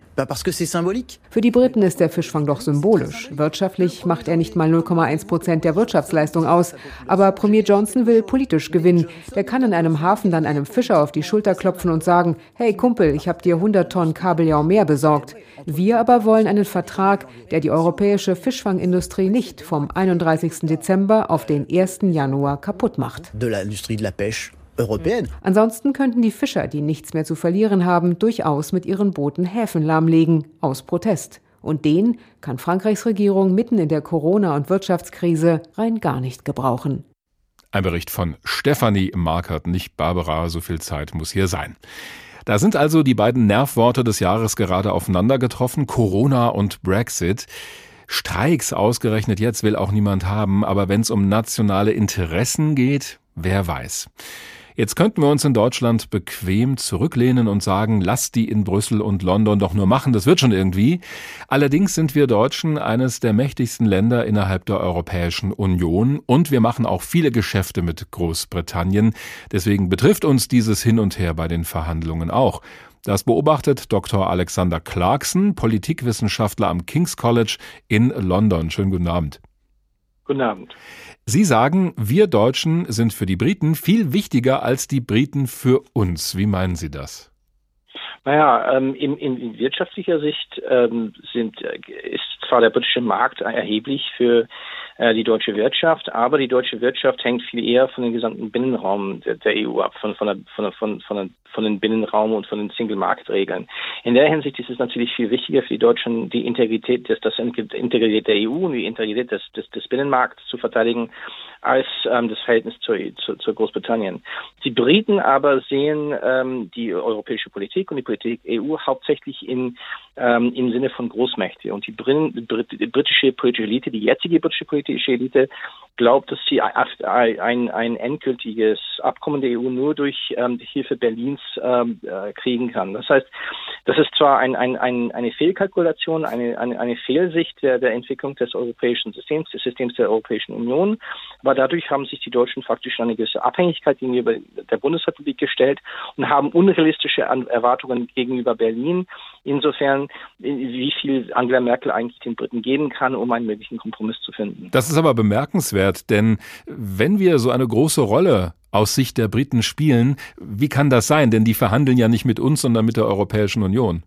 Für die Briten ist der Fischfang doch symbolisch. Wirtschaftlich macht er nicht mal 0,1 Prozent der Wirtschaftsleistung aus. Aber Premier Johnson will politisch gewinnen. Der kann in einem Hafen dann einem Fischer auf die Schulter klopfen und sagen, hey Kumpel, ich habe dir 100 Tonnen Kabeljau mehr besorgt. Wir aber wollen einen Vertrag, der die europäische Fischfangindustrie nicht vom 31. Dezember auf den 1. Januar kaputt macht. De l'industrie de la pêche Ansonsten könnten die Fischer, die nichts mehr zu verlieren haben, durchaus mit ihren Booten Häfen lahmlegen, aus Protest. Und den kann Frankreichs Regierung mitten in der Corona- und Wirtschaftskrise rein gar nicht gebrauchen. Ein Bericht von Stefanie Markert, nicht Barbara, so viel Zeit muss hier sein. Da sind also die beiden Nervworte des Jahres gerade aufeinander getroffen, Corona und Brexit. Streiks ausgerechnet jetzt will auch niemand haben, aber wenn es um nationale Interessen geht, wer weiß. Jetzt könnten wir uns in Deutschland bequem zurücklehnen und sagen, lasst die in Brüssel und London doch nur machen, das wird schon irgendwie. Allerdings sind wir Deutschen eines der mächtigsten Länder innerhalb der Europäischen Union und wir machen auch viele Geschäfte mit Großbritannien. Deswegen betrifft uns dieses Hin und Her bei den Verhandlungen auch. Das beobachtet Dr. Alexander Clarkson, Politikwissenschaftler am King's College in London. Schönen guten Abend. Guten Abend. Sie sagen, wir Deutschen sind für die Briten viel wichtiger als die Briten für uns. Wie meinen Sie das? Naja, ähm, in, in, wirtschaftlicher Sicht ähm, sind, äh, ist zwar der britische Markt erheblich für die deutsche Wirtschaft, aber die deutsche Wirtschaft hängt viel eher von dem gesamten Binnenraum der, der EU ab, von, von, der, von, der, von, von, der, von den Binnenraum und von den Single-Market-Regeln. In der Hinsicht ist es natürlich viel wichtiger für die Deutschen, die Integrität des, das Integrität der EU und die Integrität des, des, des Binnenmarkts zu verteidigen, als ähm, das Verhältnis zu, zu, zu Großbritannien. Die Briten aber sehen ähm, die europäische Politik und die Politik EU hauptsächlich in, ähm, im Sinne von Großmächte. Und die, Brit die britische politische Elite, die jetzige britische politische Elite, glaubt, dass sie ein, ein endgültiges Abkommen der EU nur durch ähm, die Hilfe Berlins ähm, äh, kriegen kann. Das heißt, Das ist zwar ein, ein, ein, eine Fehlkalkulation, eine, eine, eine Fehlsicht der, der Entwicklung des europäischen Systems, des Systems der Europäischen Union, aber dadurch haben sich die Deutschen faktisch eine gewisse Abhängigkeit gegenüber der Bundesrepublik gestellt und haben unrealistische Erwartungen gegenüber Berlin. Insofern, wie viel Angela Merkel eigentlich den Briten geben kann, um einen möglichen Kompromiss zu finden. Das ist aber bemerkenswert, denn wenn wir so eine große Rolle aus Sicht der Briten spielen. Wie kann das sein? Denn die verhandeln ja nicht mit uns, sondern mit der Europäischen Union.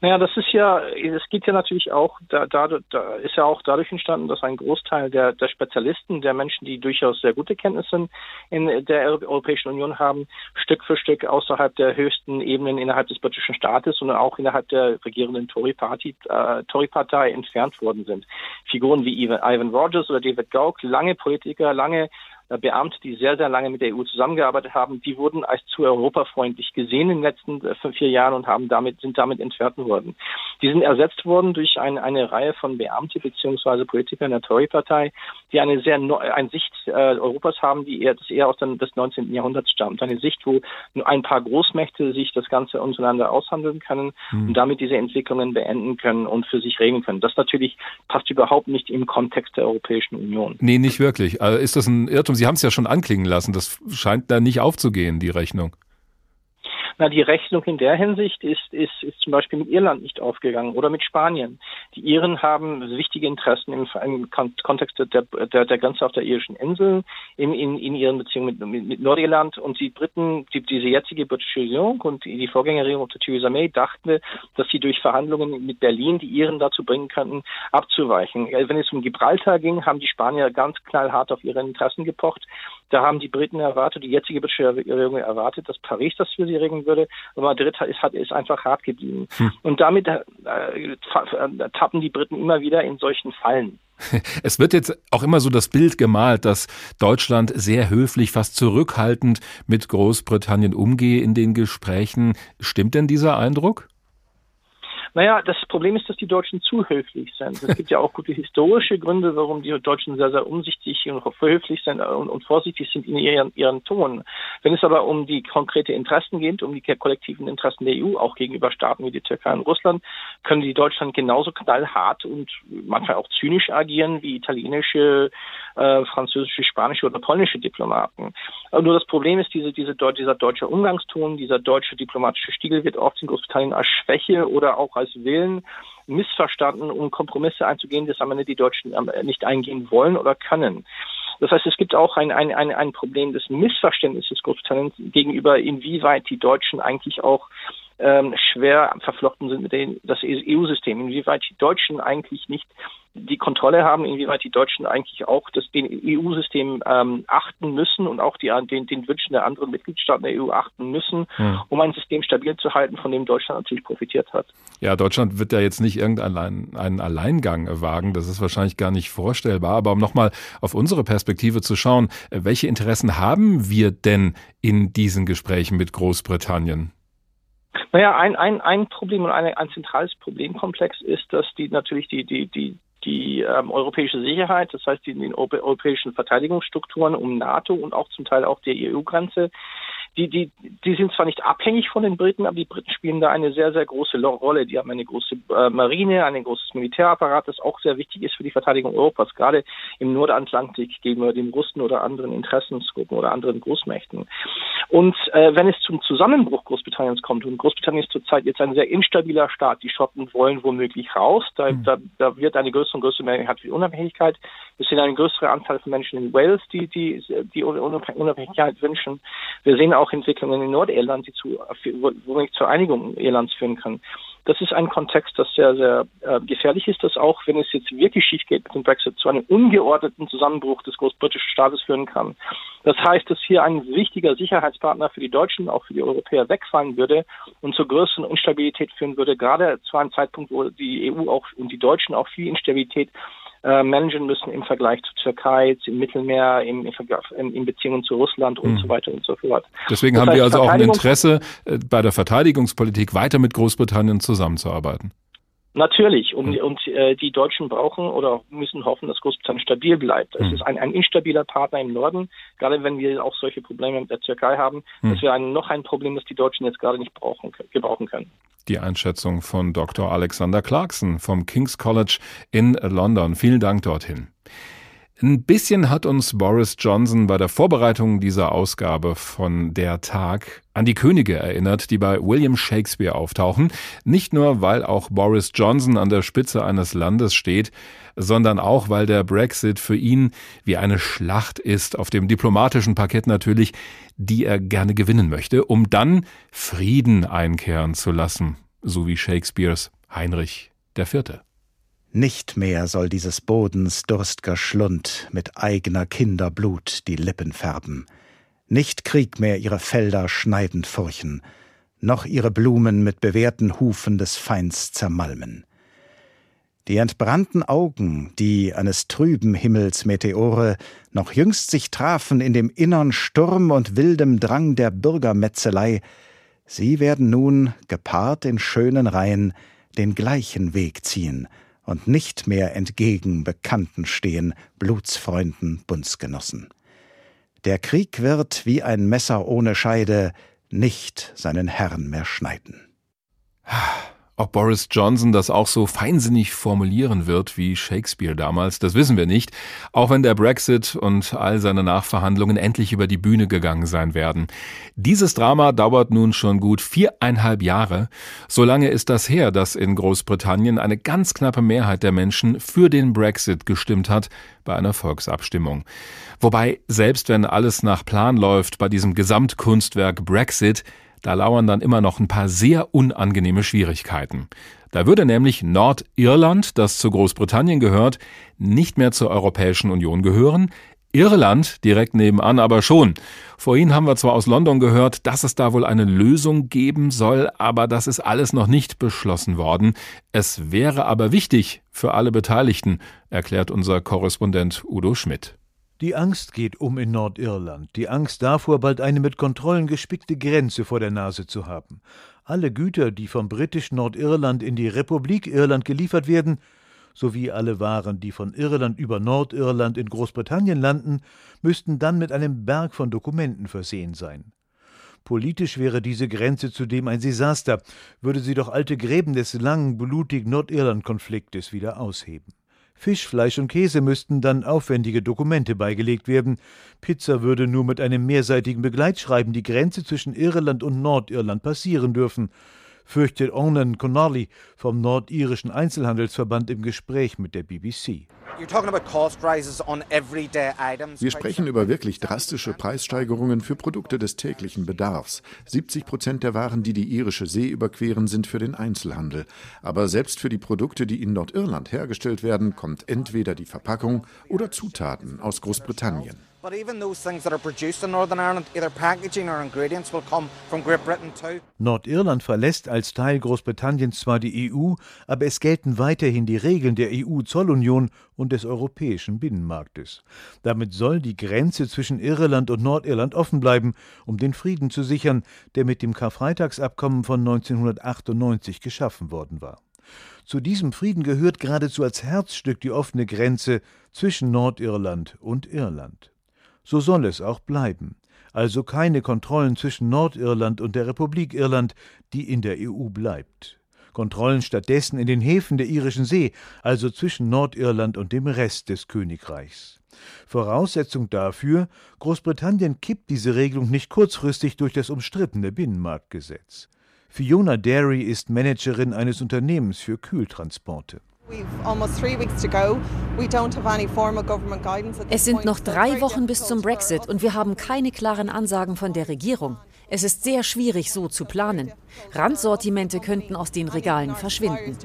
Naja, das ist ja, es geht ja natürlich auch, da, da, da ist ja auch dadurch entstanden, dass ein Großteil der, der Spezialisten, der Menschen, die durchaus sehr gute Kenntnisse in der Europäischen Union haben, Stück für Stück außerhalb der höchsten Ebenen innerhalb des britischen Staates und auch innerhalb der regierenden äh, Tory-Partei entfernt worden sind. Figuren wie Ivan Rogers oder David Gauck, lange Politiker, lange äh, Beamte, die sehr, sehr lange mit der EU zusammengearbeitet haben, die wurden als zu europafreundlich gesehen in den letzten äh, vier Jahren und haben damit, sind damit entfernt worden. Die sind ersetzt worden durch ein, eine Reihe von Beamte bzw. Politikern der Tory-Partei, die eine sehr eine Sicht äh, Europas haben, die eher, das eher aus dem, des 19. Jahrhunderts stammt. Eine Sicht, wo nur ein paar Großmächte sich das Ganze untereinander aushandeln können mhm. und damit diese Entwicklungen beenden können und für sich regeln können. Das natürlich passt überhaupt nicht im Kontext der Europäischen Union. Nee, nicht wirklich. Also ist das ein Irrtum? Sie haben es ja schon anklingen lassen. Das scheint da nicht aufzugehen, die Rechnung. Na, die Rechnung in der Hinsicht ist, ist, ist zum Beispiel mit Irland nicht aufgegangen oder mit Spanien. Die Iren haben wichtige Interessen im, im Kontext der, der, der Grenze auf der irischen Insel, in, in, in ihren Beziehungen mit, mit, mit Nordirland und die Briten, die, diese jetzige britische Regierung und die, Vorgängerregierung unter Theresa May dachten, dass sie durch Verhandlungen mit Berlin die Iren dazu bringen könnten, abzuweichen. Wenn es um Gibraltar ging, haben die Spanier ganz knallhart auf ihre Interessen gepocht. Da haben die Briten erwartet, die jetzige britische Regierung erwartet, dass Paris das für sie regeln würde. Aber Madrid ist, hat, ist einfach hart geblieben. Hm. Und damit äh, tappen die Briten immer wieder in solchen Fallen. Es wird jetzt auch immer so das Bild gemalt, dass Deutschland sehr höflich, fast zurückhaltend mit Großbritannien umgehe in den Gesprächen. Stimmt denn dieser Eindruck? Naja, das Problem ist, dass die Deutschen zu höflich sind. Es gibt ja auch gute historische Gründe, warum die Deutschen sehr, sehr umsichtig und höflich sind und, und vorsichtig sind in ihren, ihren Ton. Wenn es aber um die konkrete Interessen geht, um die kollektiven Interessen der EU, auch gegenüber Staaten wie die Türkei und Russland, können die Deutschland genauso knallhart und manchmal auch zynisch agieren wie italienische, äh, französische, spanische oder polnische Diplomaten. Aber nur das Problem ist, diese, diese, dieser deutsche Umgangston, dieser deutsche diplomatische Stil wird oft in Großbritannien als Schwäche oder auch als Willen missverstanden, um Kompromisse einzugehen, das am Ende die Deutschen ähm, nicht eingehen wollen oder können. Das heißt, es gibt auch ein, ein, ein, ein Problem des Missverständnisses Großbritanniens gegenüber, inwieweit die Deutschen eigentlich auch ähm, schwer verflochten sind mit dem, das EU-System, inwieweit die Deutschen eigentlich nicht die Kontrolle haben, inwieweit die Deutschen eigentlich auch das den EU-System ähm, achten müssen und auch die, den, den Wünschen der anderen Mitgliedstaaten der EU achten müssen, hm. um ein System stabil zu halten, von dem Deutschland natürlich profitiert hat. Ja, Deutschland wird ja jetzt nicht irgendeinen einen Alleingang wagen, das ist wahrscheinlich gar nicht vorstellbar, aber um nochmal auf unsere Perspektive zu schauen, welche Interessen haben wir denn in diesen Gesprächen mit Großbritannien? Naja, ein, ein, ein Problem und eine, ein zentrales Problemkomplex ist, dass die natürlich die, die, die, die ähm, europäische Sicherheit, das heißt die, die europäischen Verteidigungsstrukturen um NATO und auch zum Teil auch der EU-Grenze, die, die, die sind zwar nicht abhängig von den Briten, aber die Briten spielen da eine sehr, sehr große Rolle. Die haben eine große äh, Marine, ein großes Militärapparat, das auch sehr wichtig ist für die Verteidigung Europas, gerade im Nordatlantik gegenüber den Russen oder anderen Interessensgruppen oder anderen Großmächten. Und äh, wenn es zum Zusammenbruch Großbritanniens kommt, und Großbritannien ist zurzeit jetzt ein sehr instabiler Staat, die Schotten wollen womöglich raus, da, mhm. da, da wird eine größere und größere Mehrheit für die Unabhängigkeit. Wir sehen eine größere Anzahl von Menschen in Wales, die die, die Unabhängigkeit wünschen. Wir sehen auch Entwicklungen in Nordirland, die zu, womöglich zur Einigung Irlands führen können. Das ist ein Kontext, das sehr, sehr äh, gefährlich ist, das auch, wenn es jetzt wirklich schief geht mit dem Brexit, zu einem ungeordneten Zusammenbruch des großbritischen Staates führen kann. Das heißt, dass hier ein wichtiger Sicherheitspartner für die Deutschen, auch für die Europäer wegfallen würde und zur größeren Instabilität führen würde, gerade zu einem Zeitpunkt, wo die EU auch und die Deutschen auch viel Instabilität äh, managen müssen im Vergleich zur Türkei, im Mittelmeer, im, im, in Beziehungen zu Russland und mhm. so weiter und so fort. Deswegen das haben wir also auch ein Interesse, äh, bei der Verteidigungspolitik weiter mit Großbritannien zusammenzuarbeiten. Natürlich. Und, mhm. und äh, die Deutschen brauchen oder müssen hoffen, dass Großbritannien stabil bleibt. Es mhm. ist ein, ein instabiler Partner im Norden, gerade wenn wir auch solche Probleme mit der Türkei haben. Das wäre ein, noch ein Problem, das die Deutschen jetzt gerade nicht brauchen, gebrauchen können. Die Einschätzung von Dr. Alexander Clarkson vom King's College in London. Vielen Dank dorthin. Ein bisschen hat uns Boris Johnson bei der Vorbereitung dieser Ausgabe von Der Tag an die Könige erinnert, die bei William Shakespeare auftauchen. Nicht nur, weil auch Boris Johnson an der Spitze eines Landes steht, sondern auch, weil der Brexit für ihn wie eine Schlacht ist, auf dem diplomatischen Parkett natürlich, die er gerne gewinnen möchte, um dann Frieden einkehren zu lassen, so wie Shakespeares Heinrich IV. Nicht mehr soll dieses Bodens durstger Schlund mit eigener Kinderblut die Lippen färben, nicht Krieg mehr ihre Felder schneidend furchen, noch ihre Blumen mit bewehrten Hufen des Feinds zermalmen. Die entbrannten Augen, die eines trüben Himmels Meteore noch jüngst sich trafen in dem innern Sturm und wildem Drang der Bürgermetzelei, sie werden nun, gepaart in schönen Reihen, den gleichen Weg ziehen und nicht mehr entgegen Bekannten stehen, Blutsfreunden, Bundsgenossen. Der Krieg wird wie ein Messer ohne Scheide nicht seinen Herrn mehr schneiden. Ob Boris Johnson das auch so feinsinnig formulieren wird wie Shakespeare damals, das wissen wir nicht, auch wenn der Brexit und all seine Nachverhandlungen endlich über die Bühne gegangen sein werden. Dieses Drama dauert nun schon gut viereinhalb Jahre. So lange ist das her, dass in Großbritannien eine ganz knappe Mehrheit der Menschen für den Brexit gestimmt hat bei einer Volksabstimmung. Wobei, selbst wenn alles nach Plan läuft bei diesem Gesamtkunstwerk Brexit, da lauern dann immer noch ein paar sehr unangenehme Schwierigkeiten. Da würde nämlich Nordirland, das zu Großbritannien gehört, nicht mehr zur Europäischen Union gehören, Irland direkt nebenan aber schon. Vorhin haben wir zwar aus London gehört, dass es da wohl eine Lösung geben soll, aber das ist alles noch nicht beschlossen worden. Es wäre aber wichtig für alle Beteiligten, erklärt unser Korrespondent Udo Schmidt. Die Angst geht um in Nordirland, die Angst davor, bald eine mit Kontrollen gespickte Grenze vor der Nase zu haben. Alle Güter, die vom britischen Nordirland in die Republik Irland geliefert werden, sowie alle Waren, die von Irland über Nordirland in Großbritannien landen, müssten dann mit einem Berg von Dokumenten versehen sein. Politisch wäre diese Grenze zudem ein Desaster, würde sie doch alte Gräben des langen, blutigen Nordirland-Konfliktes wieder ausheben. Fisch, Fleisch und Käse müssten dann aufwendige Dokumente beigelegt werden. Pizza würde nur mit einem mehrseitigen Begleitschreiben die Grenze zwischen Irland und Nordirland passieren dürfen fürchtet Onan Connolly vom nordirischen Einzelhandelsverband im Gespräch mit der BBC. Wir sprechen über wirklich drastische Preissteigerungen für Produkte des täglichen Bedarfs. 70 Prozent der Waren, die die irische See überqueren, sind für den Einzelhandel. Aber selbst für die Produkte, die in Nordirland hergestellt werden, kommt entweder die Verpackung oder Zutaten aus Großbritannien. Nordirland verlässt als Teil Großbritanniens zwar die EU, aber es gelten weiterhin die Regeln der EU-Zollunion und des europäischen Binnenmarktes. Damit soll die Grenze zwischen Irland und Nordirland offen bleiben, um den Frieden zu sichern, der mit dem Karfreitagsabkommen von 1998 geschaffen worden war. Zu diesem Frieden gehört geradezu als Herzstück die offene Grenze zwischen Nordirland und Irland. So soll es auch bleiben. Also keine Kontrollen zwischen Nordirland und der Republik Irland, die in der EU bleibt. Kontrollen stattdessen in den Häfen der irischen See, also zwischen Nordirland und dem Rest des Königreichs. Voraussetzung dafür, Großbritannien kippt diese Regelung nicht kurzfristig durch das umstrittene Binnenmarktgesetz. Fiona Derry ist Managerin eines Unternehmens für Kühltransporte. Es sind noch drei Wochen bis zum Brexit und wir haben keine klaren Ansagen von der Regierung. Es ist sehr schwierig, so zu planen. Randsortimente könnten aus den Regalen verschwinden.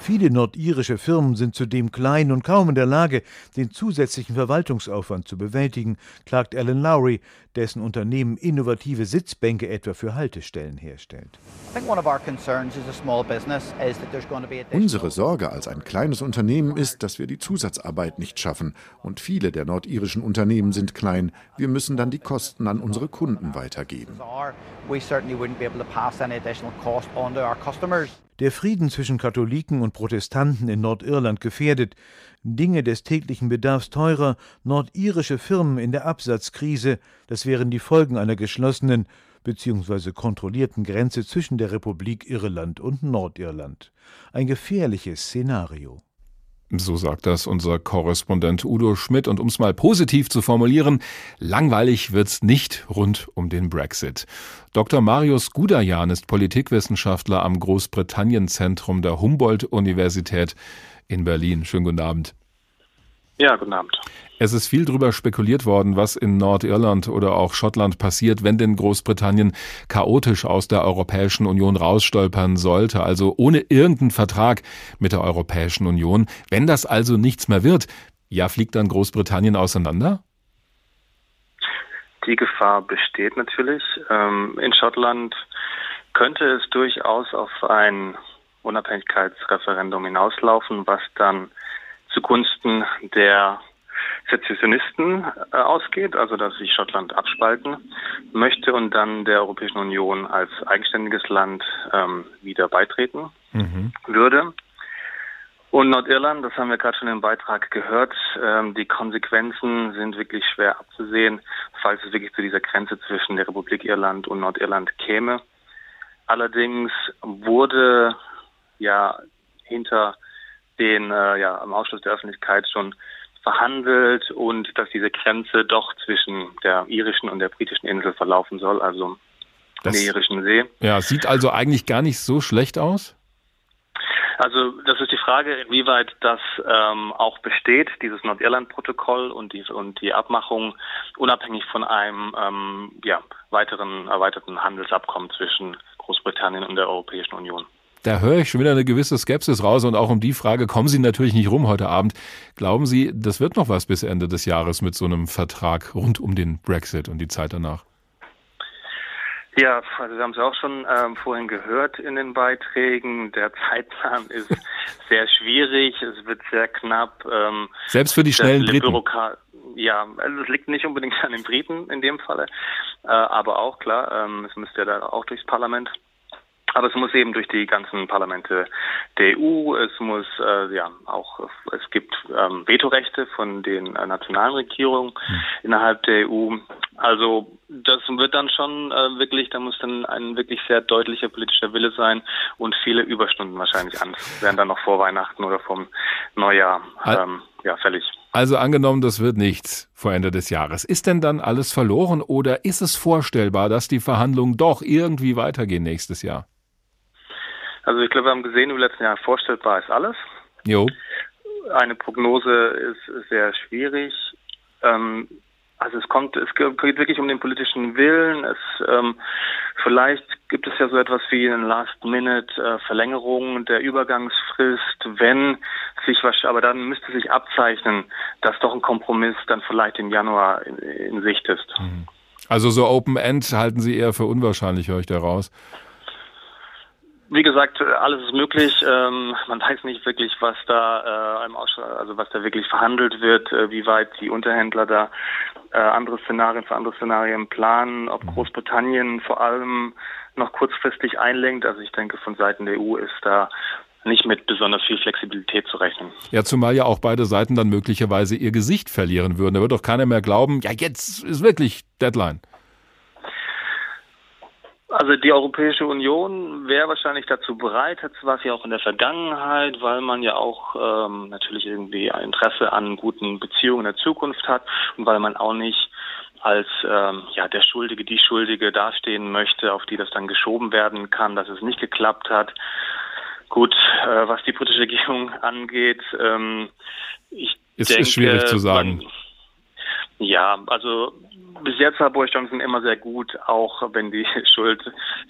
Viele nordirische Firmen sind zudem klein und kaum in der Lage, den zusätzlichen Verwaltungsaufwand zu bewältigen, klagt Alan Lowry, dessen Unternehmen innovative Sitzbänke etwa für Haltestellen herstellt. Unsere Sorge als ein kleines Unternehmen ist, dass wir die Zusatzarbeit nicht schaffen. Und viele der nordirischen Unternehmen sind klein. Wir müssen dann die Kosten an unsere Kunden weitergeben. der Frieden zwischen Katholiken und Protestanten in Nordirland gefährdet, Dinge des täglichen Bedarfs teurer, nordirische Firmen in der Absatzkrise, das wären die Folgen einer geschlossenen bzw. kontrollierten Grenze zwischen der Republik Irland und Nordirland. Ein gefährliches Szenario. So sagt das unser Korrespondent Udo Schmidt. Und um es mal positiv zu formulieren, langweilig wird's nicht rund um den Brexit. Dr. Marius Gudajan ist Politikwissenschaftler am Großbritannien-Zentrum der Humboldt-Universität in Berlin. Schönen guten Abend. Ja, guten Abend. Es ist viel darüber spekuliert worden, was in Nordirland oder auch Schottland passiert, wenn denn Großbritannien chaotisch aus der Europäischen Union rausstolpern sollte, also ohne irgendeinen Vertrag mit der Europäischen Union. Wenn das also nichts mehr wird, ja, fliegt dann Großbritannien auseinander? Die Gefahr besteht natürlich. Ähm, in Schottland könnte es durchaus auf ein Unabhängigkeitsreferendum hinauslaufen, was dann zugunsten der Sezessionisten äh, ausgeht, also dass sich Schottland abspalten möchte und dann der Europäischen Union als eigenständiges Land ähm, wieder beitreten mhm. würde. Und Nordirland, das haben wir gerade schon im Beitrag gehört, ähm, die Konsequenzen sind wirklich schwer abzusehen, falls es wirklich zu dieser Grenze zwischen der Republik Irland und Nordirland käme. Allerdings wurde ja hinter den äh, ja am Ausschuss der Öffentlichkeit schon verhandelt und dass diese Grenze doch zwischen der irischen und der britischen Insel verlaufen soll, also das, der irischen See. Ja, sieht also eigentlich gar nicht so schlecht aus. Also das ist die Frage, inwieweit das ähm, auch besteht, dieses Nordirland-Protokoll und die, und die Abmachung, unabhängig von einem ähm, ja, weiteren erweiterten Handelsabkommen zwischen Großbritannien und der Europäischen Union. Da höre ich schon wieder eine gewisse Skepsis raus und auch um die Frage kommen Sie natürlich nicht rum heute Abend. Glauben Sie, das wird noch was bis Ende des Jahres mit so einem Vertrag rund um den Brexit und die Zeit danach? Ja, also wir haben es auch schon ähm, vorhin gehört in den Beiträgen. Der Zeitplan ist sehr schwierig, es wird sehr knapp. Ähm, Selbst für die schnellen Briten. Bürokrat ja, also es liegt nicht unbedingt an den Briten in dem Falle, äh, aber auch klar, ähm, es müsste ja da auch durchs Parlament. Aber es muss eben durch die ganzen Parlamente der EU, es muss äh, ja auch, es gibt ähm, Vetorechte von den äh, nationalen Regierungen mhm. innerhalb der EU. Also das wird dann schon äh, wirklich, da muss dann ein wirklich sehr deutlicher politischer Wille sein und viele Überstunden wahrscheinlich an werden dann noch vor Weihnachten oder vom Neujahr ähm, ja fällig. Also angenommen, das wird nichts vor Ende des Jahres. Ist denn dann alles verloren oder ist es vorstellbar, dass die Verhandlungen doch irgendwie weitergehen nächstes Jahr? Also ich glaube, wir haben gesehen im letzten Jahr, vorstellbar ist alles. Jo. Eine Prognose ist sehr schwierig. Ähm, also es kommt, es geht wirklich um den politischen Willen. Es ähm, vielleicht gibt es ja so etwas wie eine Last-Minute-Verlängerung der Übergangsfrist, wenn sich was, aber dann müsste sich abzeichnen, dass doch ein Kompromiss dann vielleicht im Januar in, in Sicht ist. Mhm. Also so Open End halten Sie eher für unwahrscheinlich, höre ich da raus. Wie gesagt, alles ist möglich. Ähm, man weiß nicht wirklich, was da äh, im Ausschau, also was da wirklich verhandelt wird, äh, wie weit die Unterhändler da äh, andere Szenarien für andere Szenarien planen, ob Großbritannien vor allem noch kurzfristig einlenkt. Also ich denke, von Seiten der EU ist da nicht mit besonders viel Flexibilität zu rechnen. Ja, zumal ja auch beide Seiten dann möglicherweise ihr Gesicht verlieren würden. Da wird doch keiner mehr glauben, ja, jetzt ist wirklich Deadline. Also die Europäische Union wäre wahrscheinlich dazu bereit, das war sie auch in der Vergangenheit, weil man ja auch ähm, natürlich irgendwie ein Interesse an guten Beziehungen in der Zukunft hat und weil man auch nicht als ähm, ja der Schuldige, die Schuldige dastehen möchte, auf die das dann geschoben werden kann, dass es nicht geklappt hat. Gut, äh, was die britische Regierung angeht, ähm, ich ist, denke, ist schwierig zu sagen. Man, ja, also bis jetzt war Boris Johnson immer sehr gut, auch wenn die Schuld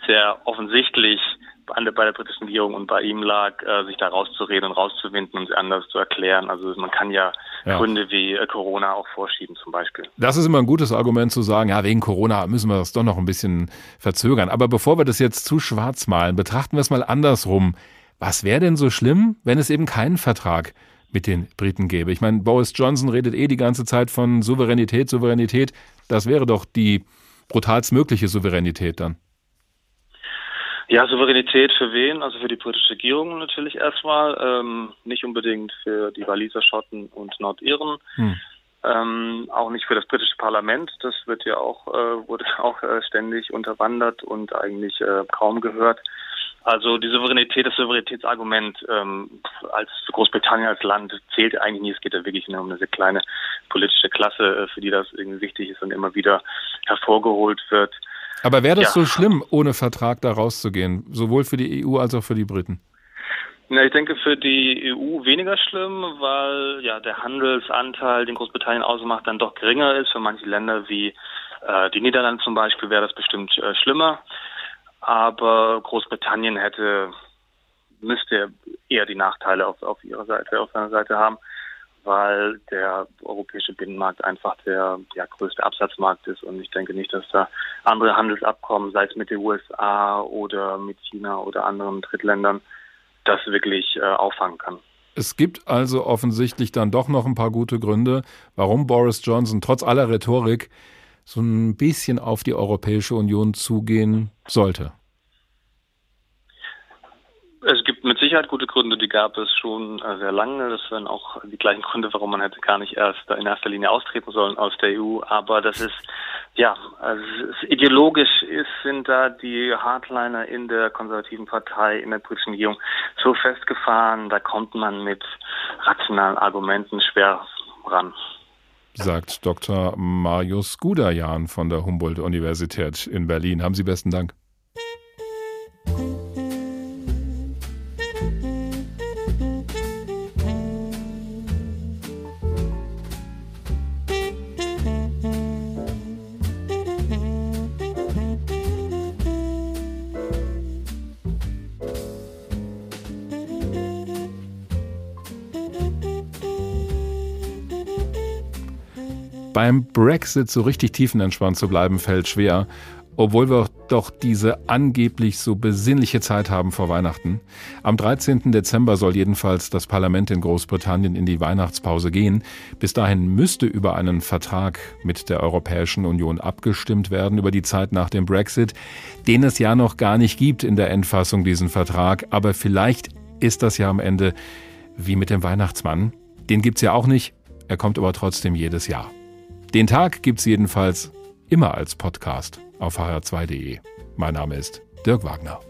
sehr offensichtlich bei der britischen Regierung und bei ihm lag, äh, sich da rauszureden und rauszuwinden und sie anders zu erklären. Also man kann ja, ja, Gründe wie äh, Corona auch vorschieben zum Beispiel. Das ist immer ein gutes Argument zu sagen, ja, wegen Corona müssen wir das doch noch ein bisschen verzögern. Aber bevor wir das jetzt zu schwarz malen, betrachten wir es mal andersrum. Was wäre denn so schlimm, wenn es eben keinen Vertrag mit den Briten gäbe. Ich meine, Boris Johnson redet eh die ganze Zeit von Souveränität, Souveränität. Das wäre doch die brutalst mögliche Souveränität dann. Ja, Souveränität für wen? Also für die britische Regierung natürlich erstmal, ähm, nicht unbedingt für die Waliser Schotten und Nordiren. Hm. Ähm, auch nicht für das britische Parlament. Das wird ja auch, äh, wurde auch äh, ständig unterwandert und eigentlich äh, kaum gehört. Also die Souveränität, das Souveränitätsargument ähm, als Großbritannien als Land zählt eigentlich nie. Es geht ja wirklich nur um eine sehr kleine politische Klasse, äh, für die das irgendwie wichtig ist und immer wieder hervorgeholt wird. Aber wäre das ja. so schlimm, ohne Vertrag da rauszugehen, sowohl für die EU als auch für die Briten? Na, ich denke für die EU weniger schlimm, weil ja der Handelsanteil, den Großbritannien ausmacht, dann doch geringer ist. Für manche Länder wie äh, die Niederlande zum Beispiel wäre das bestimmt äh, schlimmer. Aber Großbritannien hätte müsste eher die Nachteile auf, auf ihrer Seite, auf seiner Seite haben weil der europäische Binnenmarkt einfach der ja, größte Absatzmarkt ist und ich denke nicht, dass da andere Handelsabkommen, sei es mit den USA oder mit China oder anderen Drittländern, das wirklich äh, auffangen kann. Es gibt also offensichtlich dann doch noch ein paar gute Gründe, warum Boris Johnson trotz aller Rhetorik so ein bisschen auf die Europäische Union zugehen sollte. Es gibt mit Sicherheit gute Gründe, die gab es schon äh, sehr lange. Das sind auch die gleichen Gründe, warum man hätte gar nicht erst in erster Linie austreten sollen aus der EU. Aber das ist, ja, also ideologisch ist, sind da die Hardliner in der konservativen Partei, in der britischen Regierung so festgefahren, da kommt man mit rationalen Argumenten schwer ran sagt Dr. Marius Gudajan von der Humboldt-Universität in Berlin. Haben Sie besten Dank. Beim Brexit so richtig tiefenentspannt zu bleiben, fällt schwer, obwohl wir doch diese angeblich so besinnliche Zeit haben vor Weihnachten. Am 13. Dezember soll jedenfalls das Parlament in Großbritannien in die Weihnachtspause gehen. Bis dahin müsste über einen Vertrag mit der Europäischen Union abgestimmt werden, über die Zeit nach dem Brexit, den es ja noch gar nicht gibt in der Endfassung, diesen Vertrag. Aber vielleicht ist das ja am Ende wie mit dem Weihnachtsmann. Den gibt's ja auch nicht, er kommt aber trotzdem jedes Jahr. Den Tag gibt's jedenfalls immer als Podcast auf hr2.de. Mein Name ist Dirk Wagner.